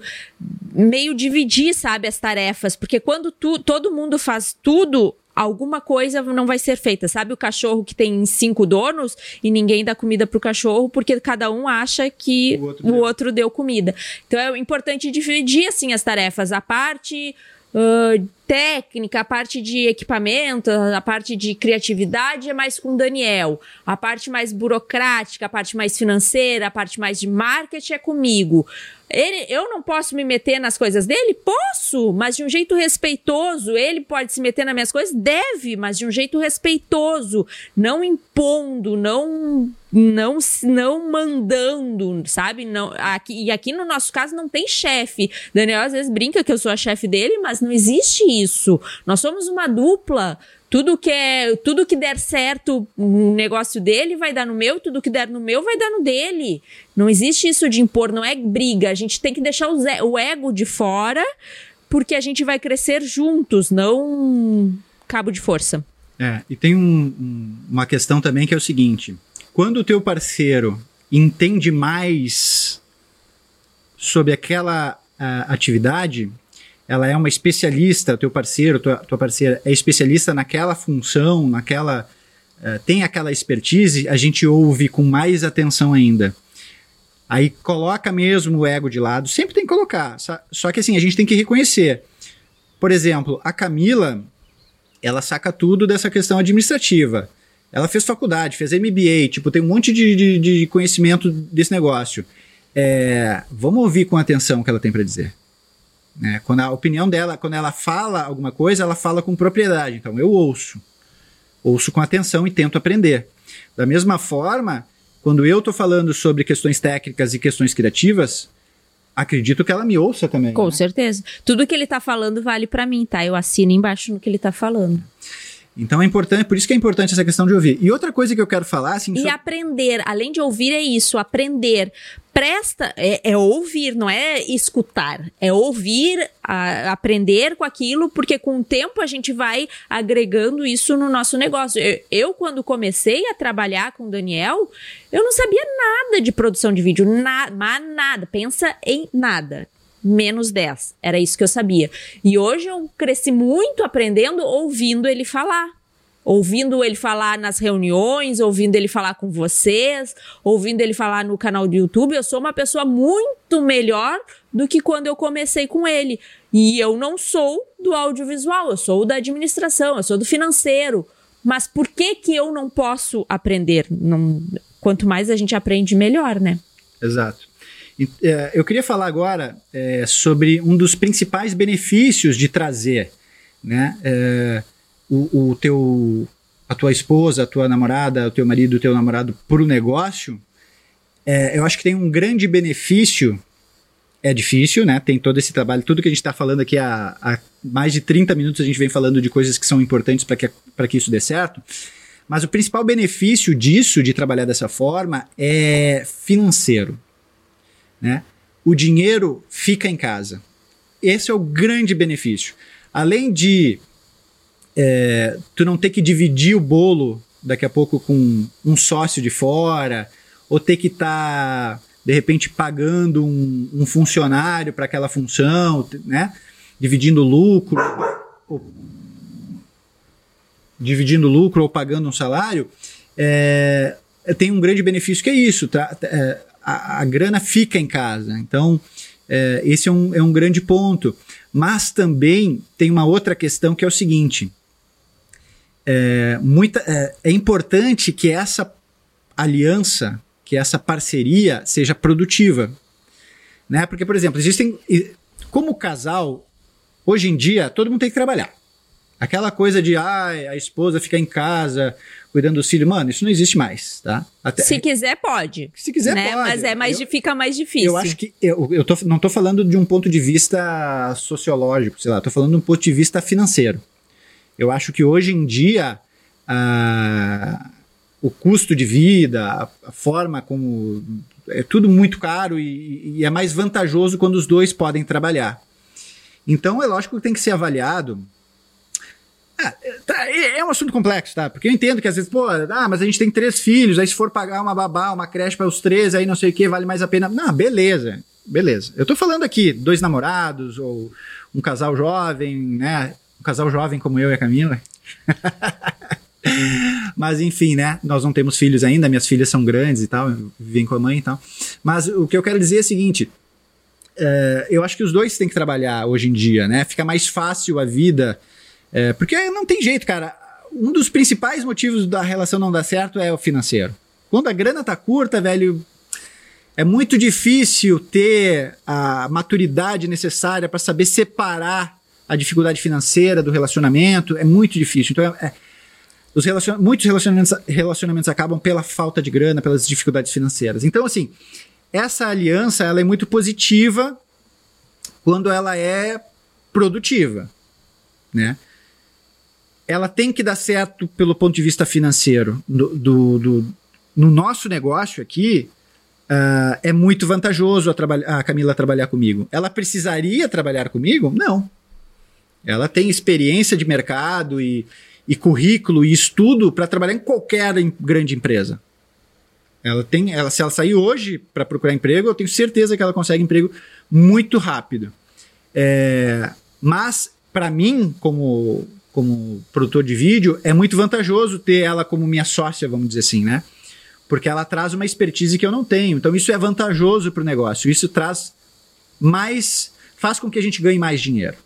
meio dividir, sabe, as tarefas, porque quando tu, todo mundo faz tudo, alguma coisa não vai ser feita. Sabe o cachorro que tem cinco donos e ninguém dá comida pro cachorro porque cada um acha que o outro, o deu. outro deu comida. Então é importante dividir assim as tarefas. A parte uh, técnica, a parte de equipamento, a parte de criatividade é mais com o Daniel. A parte mais burocrática, a parte mais financeira, a parte mais de marketing é comigo. Ele, eu não posso me meter nas coisas dele? Posso, mas de um jeito respeitoso. Ele pode se meter nas minhas coisas? Deve, mas de um jeito respeitoso. Não impondo, não não não mandando, sabe? Não, aqui, e aqui no nosso caso não tem chefe. Daniel às vezes brinca que eu sou a chefe dele, mas não existe isso. Nós somos uma dupla. Tudo que é, tudo que der certo no negócio dele vai dar no meu, tudo que der no meu vai dar no dele. Não existe isso de impor, não é briga. A gente tem que deixar o, ego de fora, porque a gente vai crescer juntos, não cabo de força. É, e tem um, um, uma questão também que é o seguinte: quando o teu parceiro entende mais sobre aquela uh, atividade, ela é uma especialista, teu parceiro, tua, tua parceira é especialista naquela função, naquela. Uh, tem aquela expertise, a gente ouve com mais atenção ainda. Aí coloca mesmo o ego de lado, sempre tem que colocar. Só que assim, a gente tem que reconhecer. Por exemplo, a Camila, ela saca tudo dessa questão administrativa. Ela fez faculdade, fez MBA, tipo, tem um monte de, de, de conhecimento desse negócio. É, vamos ouvir com atenção o que ela tem para dizer. Né? Quando a opinião dela, quando ela fala alguma coisa, ela fala com propriedade. Então eu ouço. Ouço com atenção e tento aprender. Da mesma forma, quando eu estou falando sobre questões técnicas e questões criativas, acredito que ela me ouça também. Com né? certeza. Tudo que ele está falando vale para mim, tá? Eu assino embaixo no que ele está falando. Então é importante, por isso que é importante essa questão de ouvir. E outra coisa que eu quero falar, assim. E aprender, além de ouvir, é isso, aprender. Presta, é, é ouvir, não é escutar. É ouvir, a, aprender com aquilo, porque com o tempo a gente vai agregando isso no nosso negócio. Eu, eu, quando comecei a trabalhar com o Daniel, eu não sabia nada de produção de vídeo, nada, mas nada. Pensa em nada menos 10. Era isso que eu sabia. E hoje eu cresci muito aprendendo ouvindo ele falar. Ouvindo ele falar nas reuniões, ouvindo ele falar com vocês, ouvindo ele falar no canal do YouTube, eu sou uma pessoa muito melhor do que quando eu comecei com ele. E eu não sou do audiovisual, eu sou da administração, eu sou do financeiro. Mas por que que eu não posso aprender? Não, quanto mais a gente aprende, melhor, né? Exato. É, eu queria falar agora é, sobre um dos principais benefícios de trazer né, é, o, o, teu, a tua esposa, a tua namorada, o teu marido, o teu namorado para o negócio. É, eu acho que tem um grande benefício. É difícil, né? Tem todo esse trabalho, tudo que a gente está falando aqui há, há, mais de 30 minutos, a gente vem falando de coisas que são importantes para que, que isso dê certo. Mas o principal benefício disso, de trabalhar dessa forma, é financeiro né? O dinheiro fica em casa. Esse é o grande benefício. Além de é, tu não ter que dividir o bolo daqui a pouco com um sócio de fora, ou ter que estar, tá, de repente, pagando um, um funcionário para aquela função, né? Dividindo lucro, ou, dividindo lucro ou pagando um salário, é, tem um grande benefício que é isso. Tá, é, a, grana fica em casa. Então, é, esse é um, é um grande ponto. Mas também tem uma outra questão que é o seguinte: é, muita, é, é importante que essa aliança, que essa parceria seja produtiva. Né? Porque, por exemplo, existem. Como casal, hoje em dia, todo mundo tem que trabalhar. Aquela coisa de ah, a esposa fica em casa cuidando do filho, mano, isso não existe mais, tá? Até, se quiser, pode. Se quiser, né? pode. Mas é mais, eu, fica mais difícil. Eu acho que. Eu, eu tô, não tô falando de um ponto de vista sociológico, sei lá, tô falando de um ponto de vista financeiro. Eu acho que hoje em dia. Ah, o custo de vida, a, a, forma como. É tudo muito caro e, e é mais vantajoso quando os dois podem trabalhar. Então, é lógico que tem que ser avaliado é, tá, é, é um assunto complexo, tá? Porque eu entendo que às vezes, pô, ah, mas a gente tem três filhos, aí se for pagar uma babá, uma creche para os três, aí não sei o que, vale mais a pena. Não, beleza, beleza. Eu tô falando aqui, dois namorados, ou um casal jovem, né? Um casal jovem como eu e a Camila. Mas enfim, né? Nós não temos filhos ainda, minhas filhas são grandes e tal, vivem com a mãe e tal. Mas o que eu quero dizer é o seguinte: é, eu acho que os dois têm que trabalhar hoje em dia, né? Fica mais fácil a vida é, porque não tem jeito, cara. Um dos principais motivos da relação não dar certo é o financeiro. Quando a grana tá curta, velho, é muito difícil ter a maturidade necessária para saber separar a dificuldade financeira do relacionamento. É muito difícil. Então, é, é, os relacion... muitos relacionamentos, relacionamentos acabam pela falta de grana, pelas dificuldades financeiras. Então, assim, essa aliança ela é muito positiva quando ela é produtiva. né? Ela tem que dar certo pelo ponto de vista financeiro. Do, do, do no nosso negócio aqui, uh, é muito vantajoso a, a Camila trabalhar comigo. Ela precisaria trabalhar comigo? Não. Ela tem experiência de mercado e, e currículo e estudo para trabalhar em qualquer grande empresa. Ela tem, ela, se ela sair hoje para procurar emprego, eu tenho certeza que ela consegue emprego muito rápido. É, mas para mim, como como produtor de vídeo, é muito vantajoso ter ela como minha sócia, vamos dizer assim, né? Porque ela traz uma expertise que eu não tenho. Então isso é vantajoso para o negócio. Isso traz mais, faz com que a gente ganhe mais dinheiro.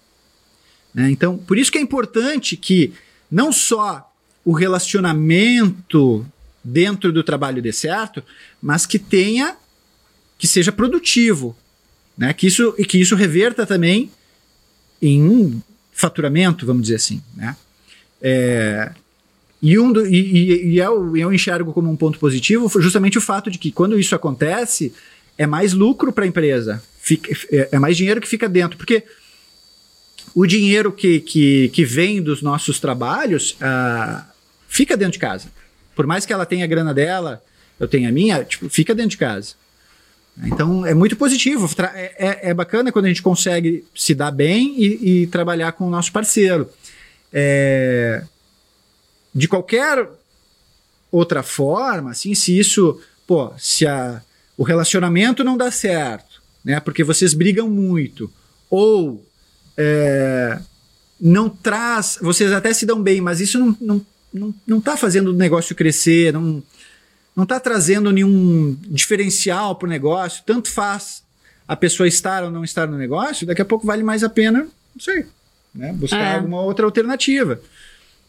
Né? Então, por isso que é importante que não só o relacionamento dentro do trabalho dê certo, mas que tenha, que seja produtivo, né? Que isso e que isso reverta também em faturamento, vamos dizer assim, né? É, e, um do, e, e eu, eu enxergo como um ponto positivo justamente o fato de que quando isso acontece, é mais lucro para a empresa, fica, é, é mais dinheiro que fica dentro, porque o dinheiro que, que, que vem dos nossos trabalhos uh, fica dentro de casa. Por mais que ela tenha a grana dela, eu tenha a minha, tipo, fica dentro de casa. Então é muito positivo. É, é, é, bacana quando a gente consegue se dar bem e, e trabalhar com o nosso parceiro. É, de qualquer outra forma, assim, se isso, pô, se a, o relacionamento não dá certo, né? Porque vocês brigam muito, ou é, não traz, vocês até se dão bem, mas isso não, não, não, não tá fazendo o negócio crescer, não não está trazendo nenhum diferencial para o negócio, tanto faz a pessoa estar ou não estar no negócio, daqui a pouco vale mais a pena, não sei, né, buscar é. alguma outra alternativa.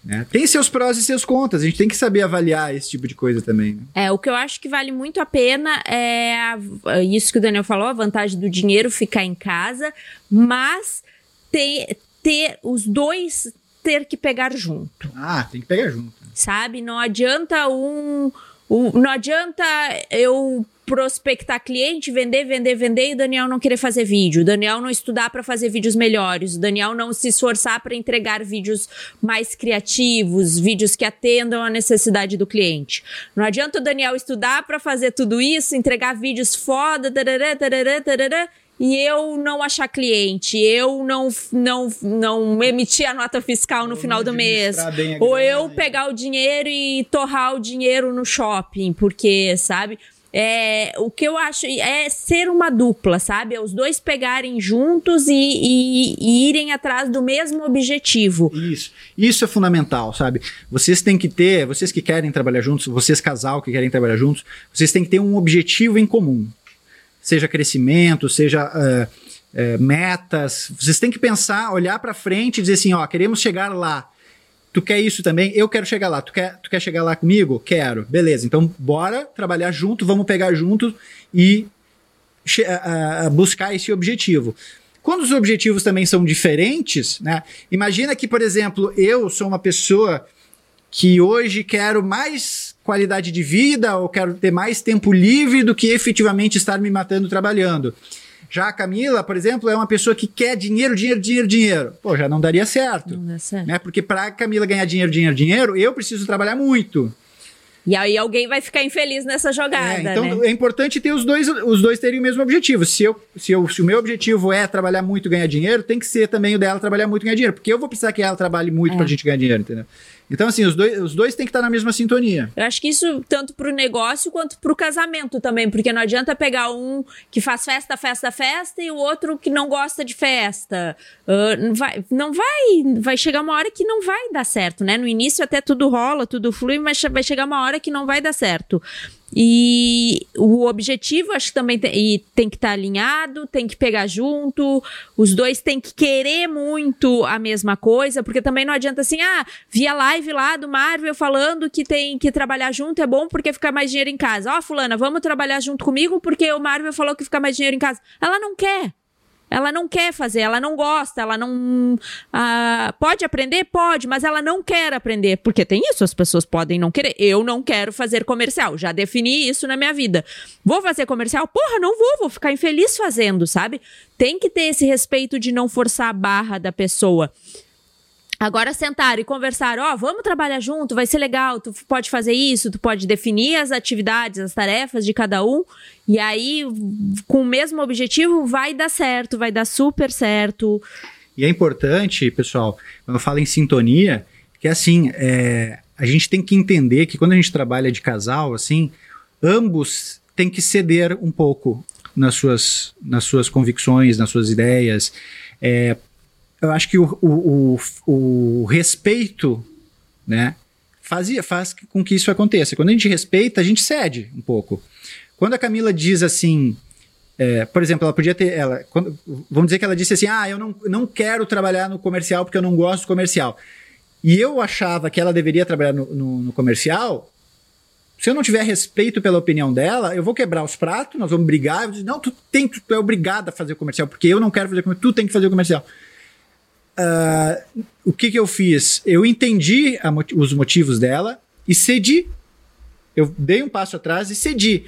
Né? Tem seus prós e seus contras, a gente tem que saber avaliar esse tipo de coisa também. Né? É, o que eu acho que vale muito a pena é a, isso que o Daniel falou, a vantagem do dinheiro ficar em casa, mas ter, ter os dois ter que pegar junto. Ah, tem que pegar junto. Sabe? Não adianta um o, não adianta eu prospectar cliente, vender, vender, vender e Daniel não querer fazer vídeo, Daniel não estudar para fazer vídeos melhores, Daniel não se esforçar para entregar vídeos mais criativos, vídeos que atendam a necessidade do cliente. Não adianta o Daniel estudar para fazer tudo isso, entregar vídeos foda, tarará, tarará, tarará, e eu não achar cliente, eu não não não emitir a nota fiscal no final do mês, ou eu pegar o dinheiro e torrar o dinheiro no shopping, porque, sabe? É, o que eu acho é ser uma dupla, sabe? É os dois pegarem juntos e, e, e, irem atrás do mesmo objetivo. Isso. Isso é fundamental, sabe? Vocês têm que ter, vocês que querem trabalhar juntos, vocês casal que querem trabalhar juntos, vocês têm que ter um objetivo em comum seja crescimento, seja uh, uh, metas. Vocês têm que pensar, olhar para frente e dizer assim: ó, queremos chegar lá. Tu quer isso também? Eu quero chegar lá. Tu quer, tu quer chegar lá comigo? Quero. Beleza. Então, bora trabalhar junto, vamos pegar junto e uh, buscar esse objetivo. Quando os objetivos também são diferentes, né? Imagina que, por exemplo, eu sou uma pessoa que hoje quero mais qualidade de vida ou quero ter mais tempo livre do que efetivamente estar me matando trabalhando. Já a Camila, por exemplo, é uma pessoa que quer dinheiro, dinheiro, dinheiro, dinheiro. Pô, já não daria certo. Não dá certo. Né? Porque para a Camila ganhar dinheiro, dinheiro, dinheiro, eu preciso trabalhar muito. E aí alguém vai ficar infeliz nessa jogada. É, então né? é importante ter os dois, os dois terem o mesmo objetivo. Se, eu, se, eu, se o meu objetivo é trabalhar muito e ganhar dinheiro, tem que ser também o dela trabalhar muito e ganhar dinheiro. Porque eu vou precisar que ela trabalhe muito é. pra gente ganhar dinheiro, entendeu? Então, assim, os dois, os dois têm que estar na mesma sintonia. Eu acho que isso tanto pro negócio quanto pro casamento também, porque não adianta pegar um que faz festa, festa, festa e o outro que não gosta de festa. Uh, vai, não vai. Vai chegar uma hora que não vai dar certo, né? No início até tudo rola, tudo flui, mas vai chegar uma hora que não vai dar certo. E o objetivo, acho que também tem, tem que estar tá alinhado, tem que pegar junto, os dois têm que querer muito a mesma coisa, porque também não adianta assim, ah, via live lá do Marvel falando que tem que trabalhar junto é bom porque fica mais dinheiro em casa. Ó, oh, fulana, vamos trabalhar junto comigo porque o Marvel falou que fica mais dinheiro em casa. Ela não quer. Ela não quer fazer, ela não gosta, ela não. Ah, pode aprender? Pode, mas ela não quer aprender. Porque tem isso, as pessoas podem não querer. Eu não quero fazer comercial, já defini isso na minha vida. Vou fazer comercial? Porra, não vou, vou ficar infeliz fazendo, sabe? Tem que ter esse respeito de não forçar a barra da pessoa. Agora sentaram e conversaram, ó, oh, vamos trabalhar junto, vai ser legal, tu pode fazer isso, tu pode definir as atividades, as tarefas de cada um, e aí, com o mesmo objetivo, vai dar certo, vai dar super certo. E é importante, pessoal, quando eu falo em sintonia, que assim, é, a gente tem que entender que quando a gente trabalha de casal, assim, ambos têm que ceder um pouco nas suas, nas suas convicções, nas suas ideias. É, eu acho que o, o, o, o respeito, né, fazia, faz com que isso aconteça. Quando a gente respeita, a gente cede um pouco. Quando a Camila diz assim, é, por exemplo, ela podia ter, ela, quando, vamos dizer que ela disse assim, ah, eu não, não quero trabalhar no comercial porque eu não gosto do comercial. E eu achava que ela deveria trabalhar no, no, no comercial. Se eu não tiver respeito pela opinião dela, eu vou quebrar os pratos, nós vamos brigar. Eu vou dizer, não, tu, tem, tu é obrigada a fazer o comercial, porque eu não quero fazer comercial, tu tem que fazer o comercial. Uh, o que, que eu fiz? Eu entendi a, os motivos dela e cedi. Eu dei um passo atrás e cedi.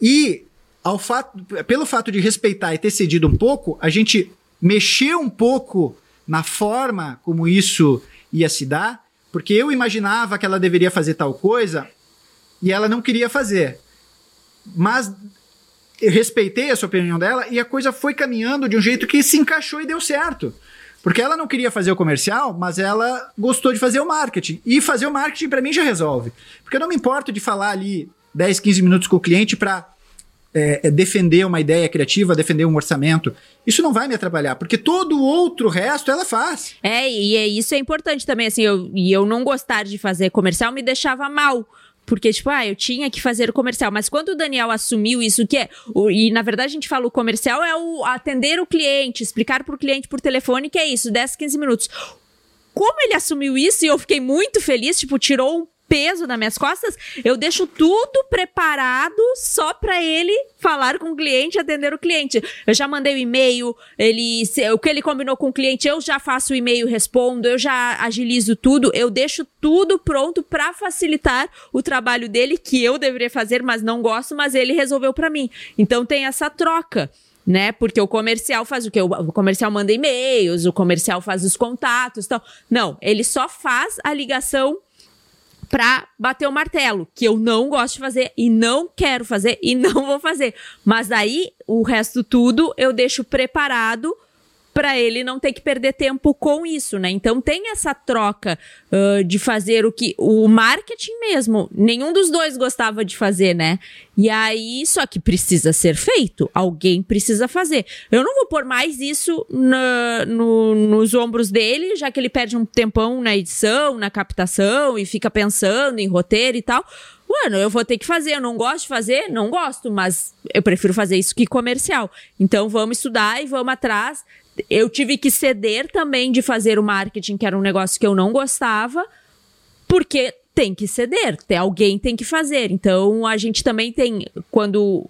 E ao fato, pelo fato de respeitar e ter cedido um pouco, a gente mexeu um pouco na forma como isso ia se dar, porque eu imaginava que ela deveria fazer tal coisa e ela não queria fazer. Mas eu respeitei a sua opinião dela e a coisa foi caminhando de um jeito que se encaixou e deu certo. Porque ela não queria fazer o comercial, mas ela gostou de fazer o marketing. E fazer o marketing para mim já resolve. Porque eu não me importo de falar ali 10, 15 minutos com o cliente para é, é, defender uma ideia criativa, defender um orçamento. Isso não vai me atrapalhar, porque todo o outro resto ela faz. É, e é, isso é importante também, assim, eu, e eu não gostar de fazer comercial me deixava mal. Porque, tipo, ah, eu tinha que fazer o comercial. Mas quando o Daniel assumiu isso, que é. O, e na verdade a gente fala o comercial é o atender o cliente, explicar pro cliente por telefone que é isso, 10, 15 minutos. Como ele assumiu isso e eu fiquei muito feliz, tipo, tirou um peso nas minhas costas, eu deixo tudo preparado só para ele falar com o cliente, atender o cliente. Eu já mandei o e-mail, ele, o que ele combinou com o cliente, eu já faço o e-mail, respondo, eu já agilizo tudo, eu deixo tudo pronto para facilitar o trabalho dele que eu deveria fazer, mas não gosto, mas ele resolveu para mim. Então tem essa troca né? Porque o comercial faz o quê? O comercial manda e-mails, o comercial faz os contatos, então, não, ele só faz a ligação pra bater o martelo, que eu não gosto de fazer e não quero fazer e não vou fazer. Mas aí o resto tudo eu deixo preparado para ele não ter que perder tempo com isso, né? Então tem essa troca uh, de fazer o que o marketing mesmo, nenhum dos dois gostava de fazer, né? E aí só que precisa ser feito, alguém precisa fazer. Eu não vou pôr mais isso na, no, nos ombros dele, já que ele perde um tempão na edição, na captação e fica pensando em roteiro e tal. Mano, eu vou ter que fazer. Eu não gosto de fazer? Não gosto, mas eu prefiro fazer isso que comercial. Então vamos estudar e vamos atrás eu tive que ceder também de fazer o marketing, que era um negócio que eu não gostava, porque tem que ceder, tem, alguém tem que fazer. Então a gente também tem, quando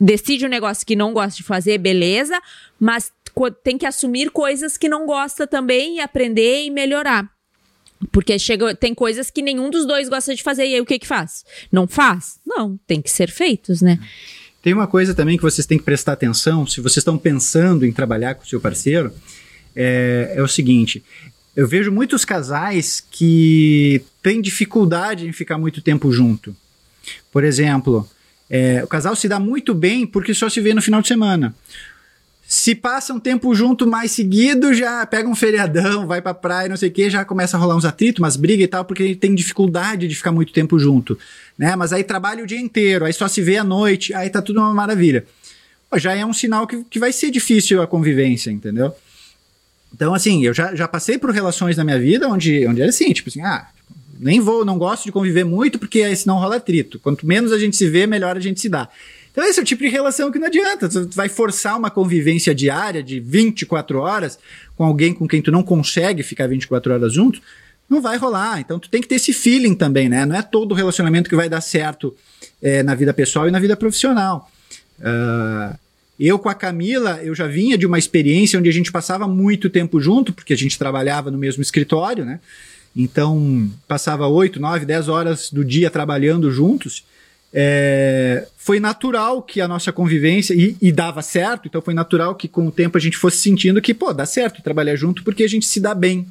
decide um negócio que não gosta de fazer, beleza, mas tem que assumir coisas que não gosta também e aprender e melhorar. Porque chega, tem coisas que nenhum dos dois gosta de fazer, e aí o que que faz? Não faz? Não, tem que ser feitos, né? Tem uma coisa também que vocês têm que prestar atenção, se vocês estão pensando em trabalhar com o seu parceiro, é, é o seguinte: eu vejo muitos casais que têm dificuldade em ficar muito tempo junto. Por exemplo, é, o casal se dá muito bem porque só se vê no final de semana. Se passa um tempo junto mais seguido, já pega um feriadão, vai pra praia, não sei o que, já começa a rolar uns atritos, umas brigas e tal, porque tem dificuldade de ficar muito tempo junto, né? Mas aí trabalha o dia inteiro, aí só se vê à noite, aí tá tudo uma maravilha. Já é um sinal que, que vai ser difícil a convivência, entendeu? Então, assim, eu já, já passei por relações na minha vida onde, onde era assim, tipo assim, ah, nem vou, não gosto de conviver muito porque aí senão rola atrito. Quanto menos a gente se vê, melhor a gente se dá. Então esse é o tipo de relação que não adianta. Tu vai forçar uma convivência diária de 24 horas com alguém com quem tu não consegue ficar 24 horas junto, não vai rolar. Então tu tem que ter esse feeling também, né? Não é todo relacionamento que vai dar certo é, na vida pessoal e na vida profissional. Uh, eu com a Camila, eu já vinha de uma experiência onde a gente passava muito tempo junto, porque a gente trabalhava no mesmo escritório, né? Então, passava 8, 9, 10 horas do dia trabalhando juntos é, foi natural que a nossa convivência, e, e, dava certo, então foi natural que com o tempo a gente fosse sentindo que, pô, dá certo trabalhar junto porque a gente se dá bem,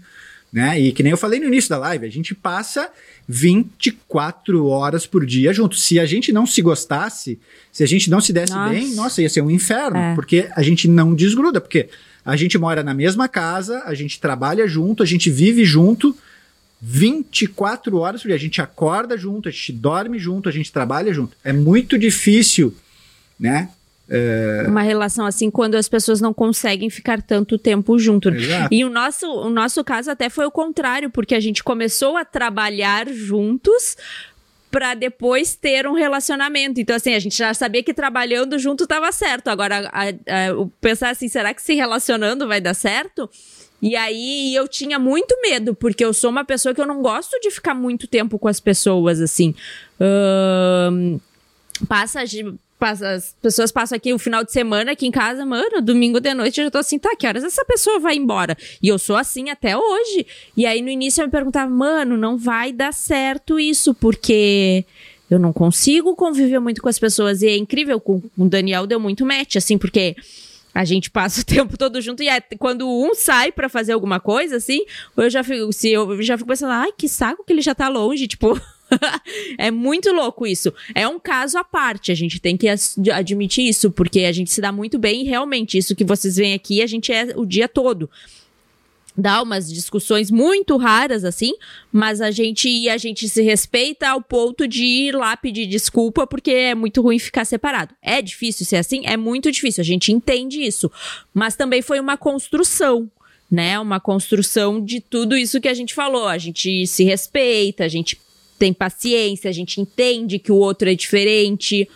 né? E que nem eu falei no início da live, a gente passa 24 horas por dia junto. Se a gente não se gostasse, se a gente não se desse nossa. bem, nossa, ia ser um inferno, é. porque a gente não desgruda, porque a gente mora na mesma casa, a gente trabalha junto, a gente vive junto 24 horas por dia. A gente acorda junto, a gente dorme junto, a gente trabalha junto. É muito difícil, né? É... Uma relação assim quando as pessoas não conseguem ficar tanto tempo junto. Exato. E o nosso, o nosso caso até foi o contrário, porque a gente começou a trabalhar juntos para depois ter um relacionamento. Então, assim, a gente já sabia que trabalhando junto estava certo. Agora, a, a, pensar assim, será que se relacionando vai dar certo? E aí eu tinha muito medo, porque eu sou uma pessoa que eu não gosto de ficar muito tempo com as pessoas, assim. Uh, passa de, as pessoas passam aqui o final de semana aqui em casa, mano, domingo de noite eu já tô assim, tá, que horas essa pessoa vai embora? E eu sou assim até hoje. E aí no início eu me perguntava, mano, não vai dar certo isso, porque eu não consigo conviver muito com as pessoas. E é incrível, com o Daniel deu muito match, assim, porque a gente passa o tempo todo junto e é, quando um sai para fazer alguma coisa, assim, eu já fico, se eu já fico pensando, ai, que saco que ele já tá longe, tipo. é muito louco isso. É um caso à parte, a gente tem que admitir isso, porque a gente se dá muito bem e realmente isso que vocês veem aqui, a gente é o dia todo. Dá umas discussões muito raras assim, mas a gente a gente se respeita ao ponto de ir lá pedir desculpa porque é muito ruim ficar separado. É difícil ser assim, é muito difícil, a gente entende isso, mas também foi uma construção, né? Uma construção de tudo isso que a gente falou. A gente se respeita, a gente tem paciência, a gente entende que o outro é diferente,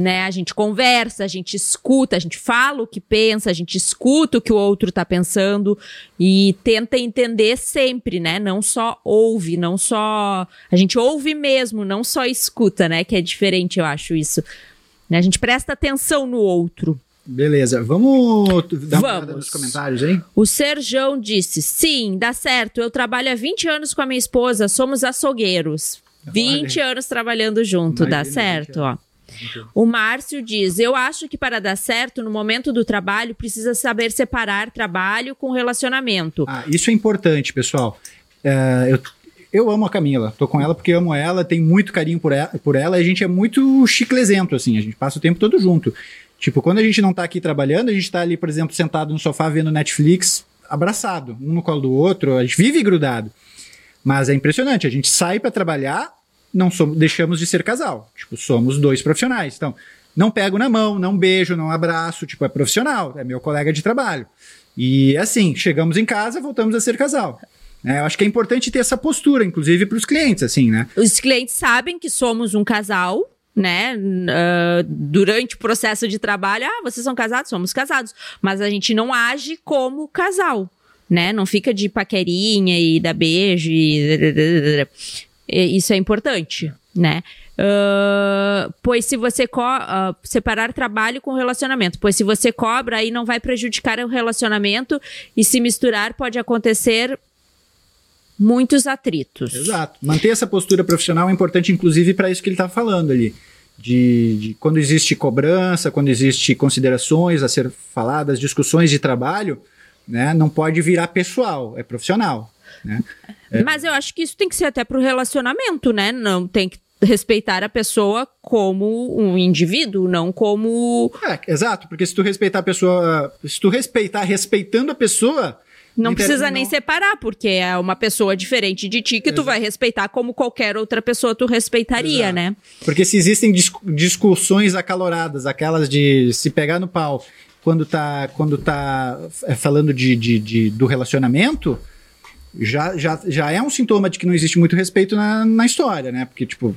né? A gente conversa, a gente escuta, a gente fala o que pensa, a gente escuta o que o outro tá pensando e tenta entender sempre, né? Não só ouve, não só. A gente ouve mesmo, não só escuta, né? Que é diferente, eu acho isso. Né? A gente presta atenção no outro. Beleza, vamos dar uma olhada nos comentários, hein? O Serjão disse: sim, dá certo. Eu trabalho há 20 anos com a minha esposa, somos açougueiros. 20 anos trabalhando junto, Imagina, dá certo, ó. O Márcio diz: Eu acho que para dar certo no momento do trabalho precisa saber separar trabalho com relacionamento. Ah, isso é importante, pessoal. É, eu, eu amo a Camila, tô com ela porque amo ela, tenho muito carinho por ela, por ela e a gente é muito chiclezento, assim, a gente passa o tempo todo junto. Tipo, quando a gente não tá aqui trabalhando, a gente tá ali, por exemplo, sentado no sofá vendo Netflix, abraçado, um no colo do outro, a gente vive grudado. Mas é impressionante, a gente sai para trabalhar, não somos, deixamos de ser casal. Tipo, somos dois profissionais. Então, não pego na mão, não beijo, não abraço, tipo, é profissional, é meu colega de trabalho. E assim, chegamos em casa, voltamos a ser casal. É, eu acho que é importante ter essa postura, inclusive para os clientes, assim, né? Os clientes sabem que somos um casal, né, uh, durante o processo de trabalho, ah, vocês são casados? Somos casados. Mas a gente não age como casal, né? Não fica de paquerinha e dá beijo e... Isso é importante, né? Uh, pois se você uh, separar trabalho com relacionamento, pois se você cobra, aí não vai prejudicar o relacionamento e se misturar pode acontecer muitos atritos. Exato. Manter essa postura profissional é importante, inclusive, para isso que ele está falando ali. De, de, quando existe cobrança, quando existe considerações a ser faladas, discussões de trabalho, né, não pode virar pessoal, é profissional. Né? É. Mas eu acho que isso tem que ser até para o relacionamento, né? Não tem que respeitar a pessoa como um indivíduo, não como. É, exato, porque se tu respeitar a pessoa, se tu respeitar respeitando a pessoa, não precisa não... nem separar, porque é uma pessoa diferente de ti que Exato. tu vai respeitar como qualquer outra pessoa tu respeitaria, Exato. né? Porque se existem discussões acaloradas, aquelas de se pegar no pau quando tá, quando tá é, falando de, de, de do relacionamento, já, já, já é um sintoma de que não existe muito respeito na, na história, né? Porque, tipo,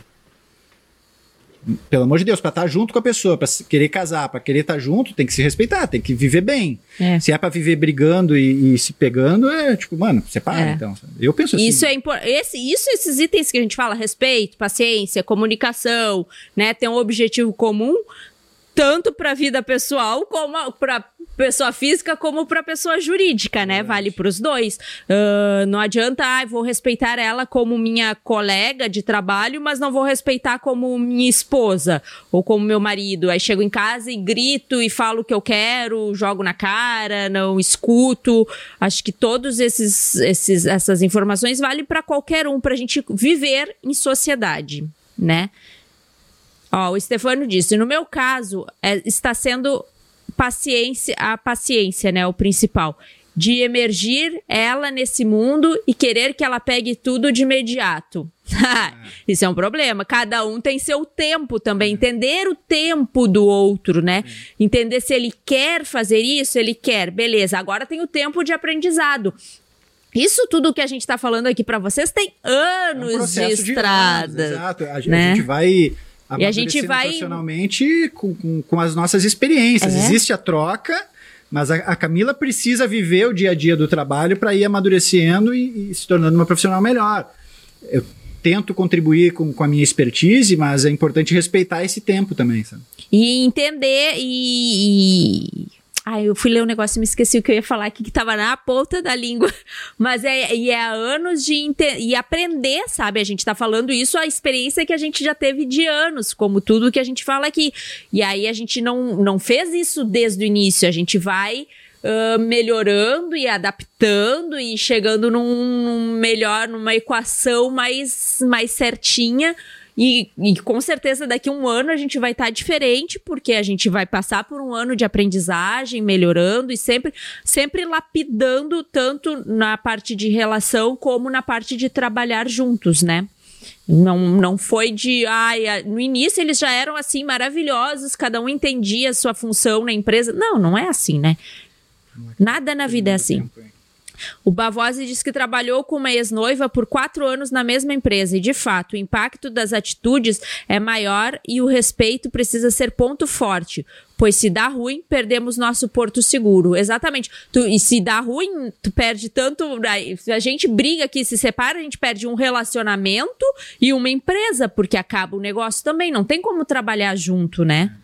pelo amor de Deus, para estar tá junto com a pessoa, para querer casar, para querer estar tá junto, tem que se respeitar, tem que viver bem. É. Se é para viver brigando e, e, se pegando, é tipo, mano, separa é. então. Eu penso assim. Isso é importante. Isso, esses itens que a gente fala, respeito, paciência, comunicação, né, ter um objetivo comum, tanto para a vida pessoal como para pessoa física como para pessoa jurídica, né? Vale para os dois. Uh, não adianta, ah, vou respeitar ela como minha colega de trabalho, mas não vou respeitar como minha esposa ou como meu marido. Aí chego em casa e grito e falo o que eu quero, jogo na cara, não escuto. Acho que todos esses, esses essas informações valem para qualquer um, para a gente viver em sociedade, né? Ó, o Stefano disse: no meu caso, é, está sendo paciência, a paciência, né, o principal, de emergir ela nesse mundo e querer que ela pegue tudo de imediato. Isso é um problema. Cada um tem seu tempo também. É. Entender o tempo do outro, né? Entender se ele quer fazer isso, ele quer. Beleza, agora tem o tempo de aprendizado. Isso tudo que a gente está falando aqui para vocês tem anos é um de estrada. Exato. A, né? a gente vai e a gente vai profissionalmente com, com, com as nossas experiências. É? Existe a troca, mas a, a, Camila precisa viver o dia a dia do trabalho para ir amadurecendo e, e, se tornando uma profissional melhor. Eu tento contribuir com, com a minha expertise, mas é importante respeitar esse tempo também. Sabe? E entender e, ah, eu fui ler um negócio e me esqueci o que eu ia falar aqui, que tava na ponta da língua. Mas é, e é anos de e aprender, sabe? A gente tá falando isso, a experiência que a gente já teve de anos, como tudo que a gente fala aqui. E aí a gente não, não fez isso desde o início, a gente vai uh, melhorando e adaptando e chegando num, num melhor, numa equação mais, mais certinha e, e, com certeza daqui a um ano a gente vai estar tá diferente, porque a gente vai passar por um ano de aprendizagem, melhorando e sempre, sempre lapidando tanto na parte de relação como na parte de trabalhar juntos, né? Não, não foi de. Ai, no início eles já eram assim maravilhosos, cada um entendia a sua função na empresa. Não, não é assim, né? Nada na vida é assim. O Bavosi diz que trabalhou com uma ex-noiva por quatro anos na mesma empresa e, de fato, o impacto das atitudes é maior e o respeito precisa ser ponto forte. Pois se dá ruim, perdemos nosso porto seguro. Exatamente. Tu, e se dá ruim, tu perde tanto. A gente briga aqui, se separa, a gente perde um relacionamento e uma empresa, porque acaba o negócio também. Não tem como trabalhar junto, né?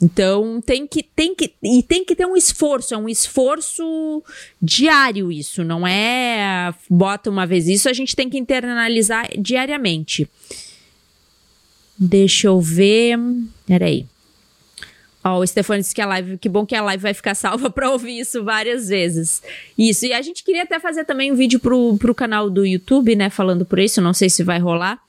Então tem que tem que e tem que ter um esforço, é um esforço diário isso, não é bota uma vez isso, a gente tem que internalizar diariamente. Deixa eu ver, peraí. Ó, o Stefano disse que a live, que bom que a live vai ficar salva para ouvir isso várias vezes. Isso, e a gente queria até fazer também um vídeo pro, pro canal do YouTube, né, falando por isso, não sei se vai rolar.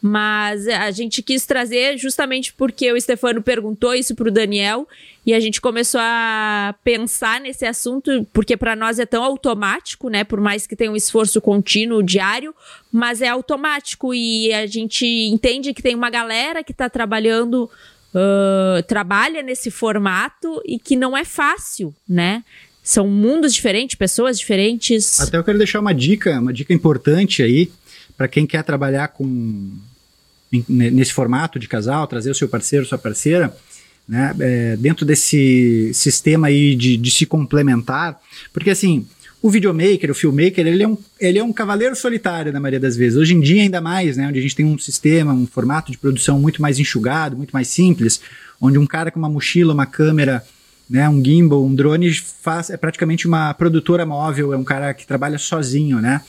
Mas a gente quis trazer justamente porque o Stefano perguntou isso para o Daniel e a gente começou a pensar nesse assunto, porque para nós é tão automático, né? Por mais que tenha um esforço contínuo, diário, mas é automático e a gente entende que tem uma galera que está trabalhando, uh, trabalha nesse formato e que não é fácil, né? São mundos diferentes, pessoas diferentes. Até eu quero deixar uma dica, uma dica importante aí para quem quer trabalhar com nesse formato de casal, trazer o seu parceiro, sua parceira, né, é, dentro desse sistema aí de, de se complementar, porque assim, o videomaker, o filmmaker, ele é, um, ele é um cavaleiro solitário na maioria das vezes. Hoje em dia, ainda mais, né? Onde a gente tem um sistema, um formato de produção muito mais enxugado, muito mais simples, onde um cara com uma mochila, uma câmera, né, um gimbal, um drone faz, é praticamente uma produtora móvel, é um cara que trabalha sozinho, né?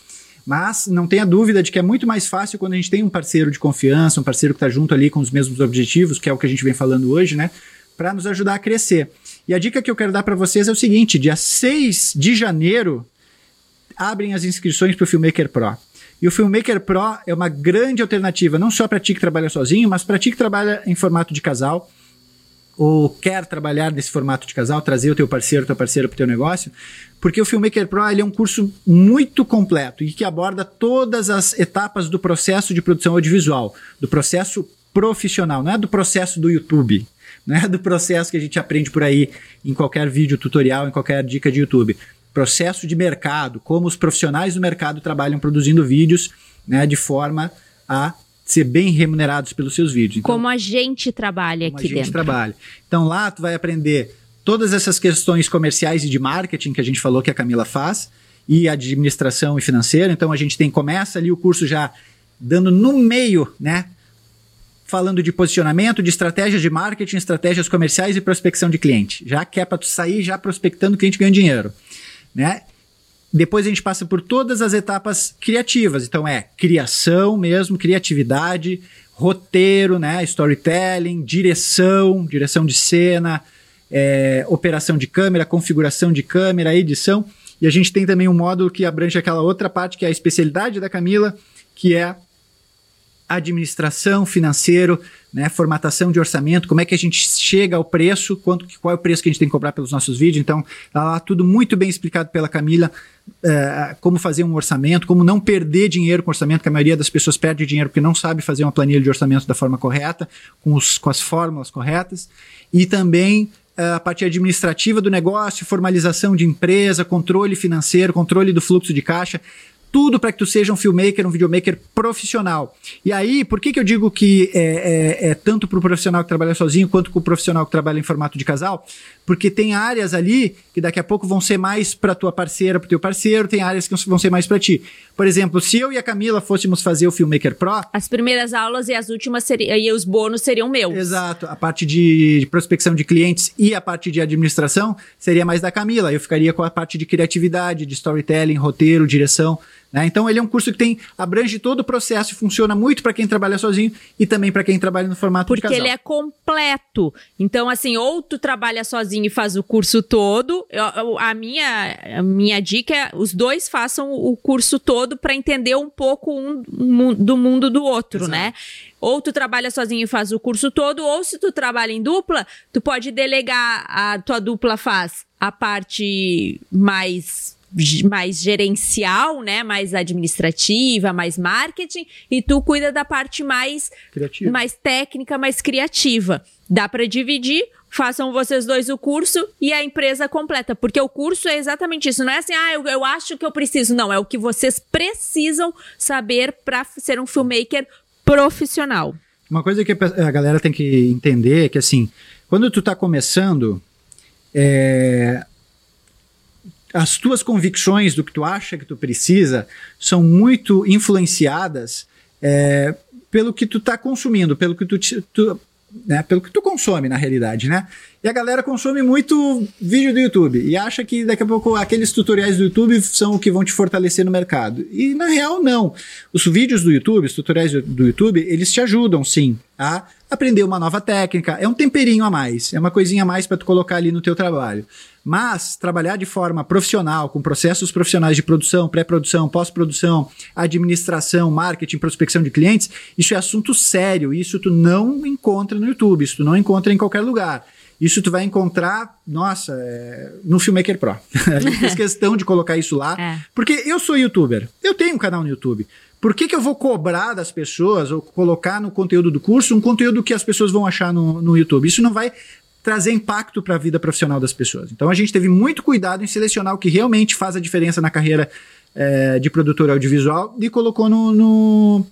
Mas não tenha dúvida de que é muito mais fácil quando a gente tem um parceiro de confiança, um parceiro que está junto ali com os mesmos objetivos, que é o que a gente vem falando hoje, né? Para nos ajudar a crescer. E a dica que eu quero dar para vocês é o seguinte: dia 6 de janeiro abrem as inscrições para o Filmmaker Pro. E o Filmmaker Pro é uma grande alternativa, não só para ti que trabalha sozinho, mas para ti que trabalha em formato de casal ou quer trabalhar nesse formato de casal, trazer o teu parceiro, tua parceira para o teu negócio, porque o Filmmaker Pro ele é um curso muito completo e que aborda todas as etapas do processo de produção audiovisual, do processo profissional, não é do processo do YouTube, não é do processo que a gente aprende por aí em qualquer vídeo tutorial, em qualquer dica de YouTube. Processo de mercado, como os profissionais do mercado trabalham produzindo vídeos né, de forma a ser bem remunerados pelos seus vídeos. Então, como a gente trabalha aqui dentro. Como a gente trabalha. Então lá tu vai aprender todas essas questões comerciais e de marketing que a gente falou que a Camila faz e administração e financeira. Então a gente tem começa ali o curso já dando no meio, né? falando de posicionamento, de estratégias de marketing, estratégias comerciais e prospecção de cliente. Já que é para tu sair já prospectando cliente ganhando dinheiro, né? Depois a gente passa por todas as etapas criativas. Então é criação mesmo, criatividade, roteiro, né? Storytelling, direção, direção de cena, é, operação de câmera, configuração de câmera, edição. E a gente tem também um módulo que abrange aquela outra parte que é a especialidade da Camila, que é administração financeiro, né, formatação de orçamento, como é que a gente chega ao preço, quanto, qual é o preço que a gente tem que cobrar pelos nossos vídeos. Então, tá lá tudo muito bem explicado pela Camila, é, como fazer um orçamento, como não perder dinheiro com orçamento, que a maioria das pessoas perde dinheiro porque não sabe fazer uma planilha de orçamento da forma correta, com, os, com as fórmulas corretas. E também é, a parte administrativa do negócio, formalização de empresa, controle financeiro, controle do fluxo de caixa tudo para que tu seja um filmmaker, um videomaker profissional. E aí, por que, que eu digo que é, é, é tanto para o profissional que trabalha sozinho quanto para o profissional que trabalha em formato de casal? Porque tem áreas ali que daqui a pouco vão ser mais para tua parceira, para teu parceiro, tem áreas que vão ser mais para ti. Por exemplo, se eu e a Camila fôssemos fazer o Filmmaker Pro, as primeiras aulas e as últimas seriam e os bônus seriam meus. Exato, a parte de prospecção de clientes e a parte de administração seria mais da Camila. Eu ficaria com a parte de criatividade, de storytelling, roteiro, direção. Né? Então ele é um curso que tem abrange todo o processo e funciona muito para quem trabalha sozinho e também para quem trabalha no formato Porque de casal. Porque ele é completo. Então assim, ou tu trabalha sozinho e faz o curso todo. Eu, a minha a minha dica é os dois façam o curso todo para entender um pouco um, um, do mundo do outro, Exato. né? Ou tu trabalha sozinho e faz o curso todo, ou se tu trabalha em dupla, tu pode delegar a tua dupla faz a parte mais mais gerencial, né, mais administrativa, mais marketing, e tu cuida da parte mais criativa. mais técnica, mais criativa. Dá para dividir, façam vocês dois o curso e a empresa completa, porque o curso é exatamente isso, não é assim, ah, eu, eu acho que eu preciso, não, é o que vocês precisam saber para ser um filmmaker profissional. Uma coisa que a galera tem que entender é que assim, quando tu tá começando, é, as tuas convicções do que tu acha que tu precisa são muito influenciadas é, pelo que tu está consumindo, pelo que tu, tu né, pelo que tu consome na realidade, né? E a galera consome muito vídeo do YouTube e acha que daqui a pouco aqueles tutoriais do YouTube são o que vão te fortalecer no mercado. E na real não. Os vídeos do YouTube, os tutoriais do YouTube, eles te ajudam sim a aprender uma nova técnica, é um temperinho a mais, é uma coisinha a mais para tu colocar ali no teu trabalho. Mas trabalhar de forma profissional, com processos profissionais de produção, pré-produção, pós-produção, administração, marketing, prospecção de clientes, isso é assunto sério. Isso tu não encontra no YouTube, isso tu não encontra em qualquer lugar. Isso tu vai encontrar, nossa, é, no Filmmaker Pro. a gente fez questão de colocar isso lá, é. porque eu sou youtuber, eu tenho um canal no YouTube. Por que, que eu vou cobrar das pessoas ou colocar no conteúdo do curso um conteúdo que as pessoas vão achar no, no YouTube? Isso não vai trazer impacto para a vida profissional das pessoas. Então a gente teve muito cuidado em selecionar o que realmente faz a diferença na carreira é, de produtor audiovisual e colocou no, no,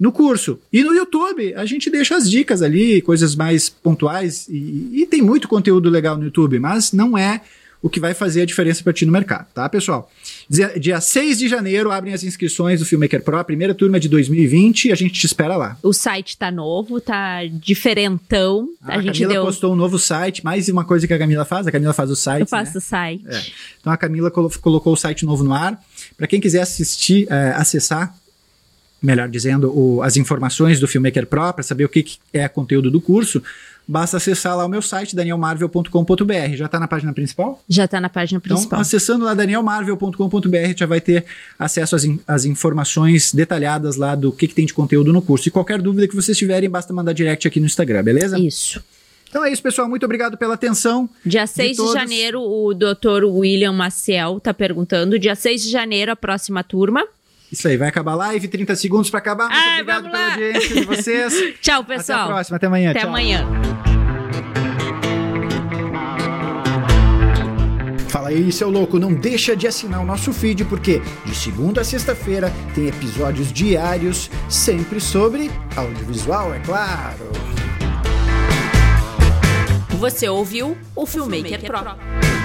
no, curso. E no YouTube, a gente deixa as dicas ali, coisas mais pontuais, e, e tem muito conteúdo legal no YouTube, mas não é o que vai fazer a diferença para ti no mercado, tá, pessoal? Dia, dia 6 de janeiro abrem as inscrições do Filmmaker Pro, a primeira turma de 2020, e a gente te espera lá. O site tá novo, tá diferentão. Ah, a, a Camila deu... postou um novo site, mais uma coisa que a Camila faz, a Camila faz o site. Eu faço né? o site. É. Então a Camila colo colocou o site novo no ar. Para quem quiser assistir, é, acessar, melhor dizendo, o, as informações do Filmmaker Pro, para saber o que, que é conteúdo do curso, basta acessar lá o meu site, danielmarvel.com.br. Já está na página principal? Já está na página então, principal. Então, acessando lá danielmarvel.com.br, já vai ter acesso às, in às informações detalhadas lá do que, que tem de conteúdo no curso. E qualquer dúvida que vocês tiverem, basta mandar direct aqui no Instagram, beleza? Isso. Então é isso, pessoal. Muito obrigado pela atenção. Dia 6 de, de janeiro, o doutor William Maciel está perguntando. Dia 6 de janeiro, a próxima turma. Isso aí, vai acabar a live, 30 segundos para acabar. Muito Ai, obrigado pela audiência de vocês. Tchau, pessoal. Até a próxima, até amanhã. Até Tchau. amanhã. Fala aí, seu louco, não deixa de assinar o nosso feed, porque de segunda a sexta-feira tem episódios diários, sempre sobre audiovisual, é claro. Você ouviu o Filmmaker, Filmmaker Pro. Pro.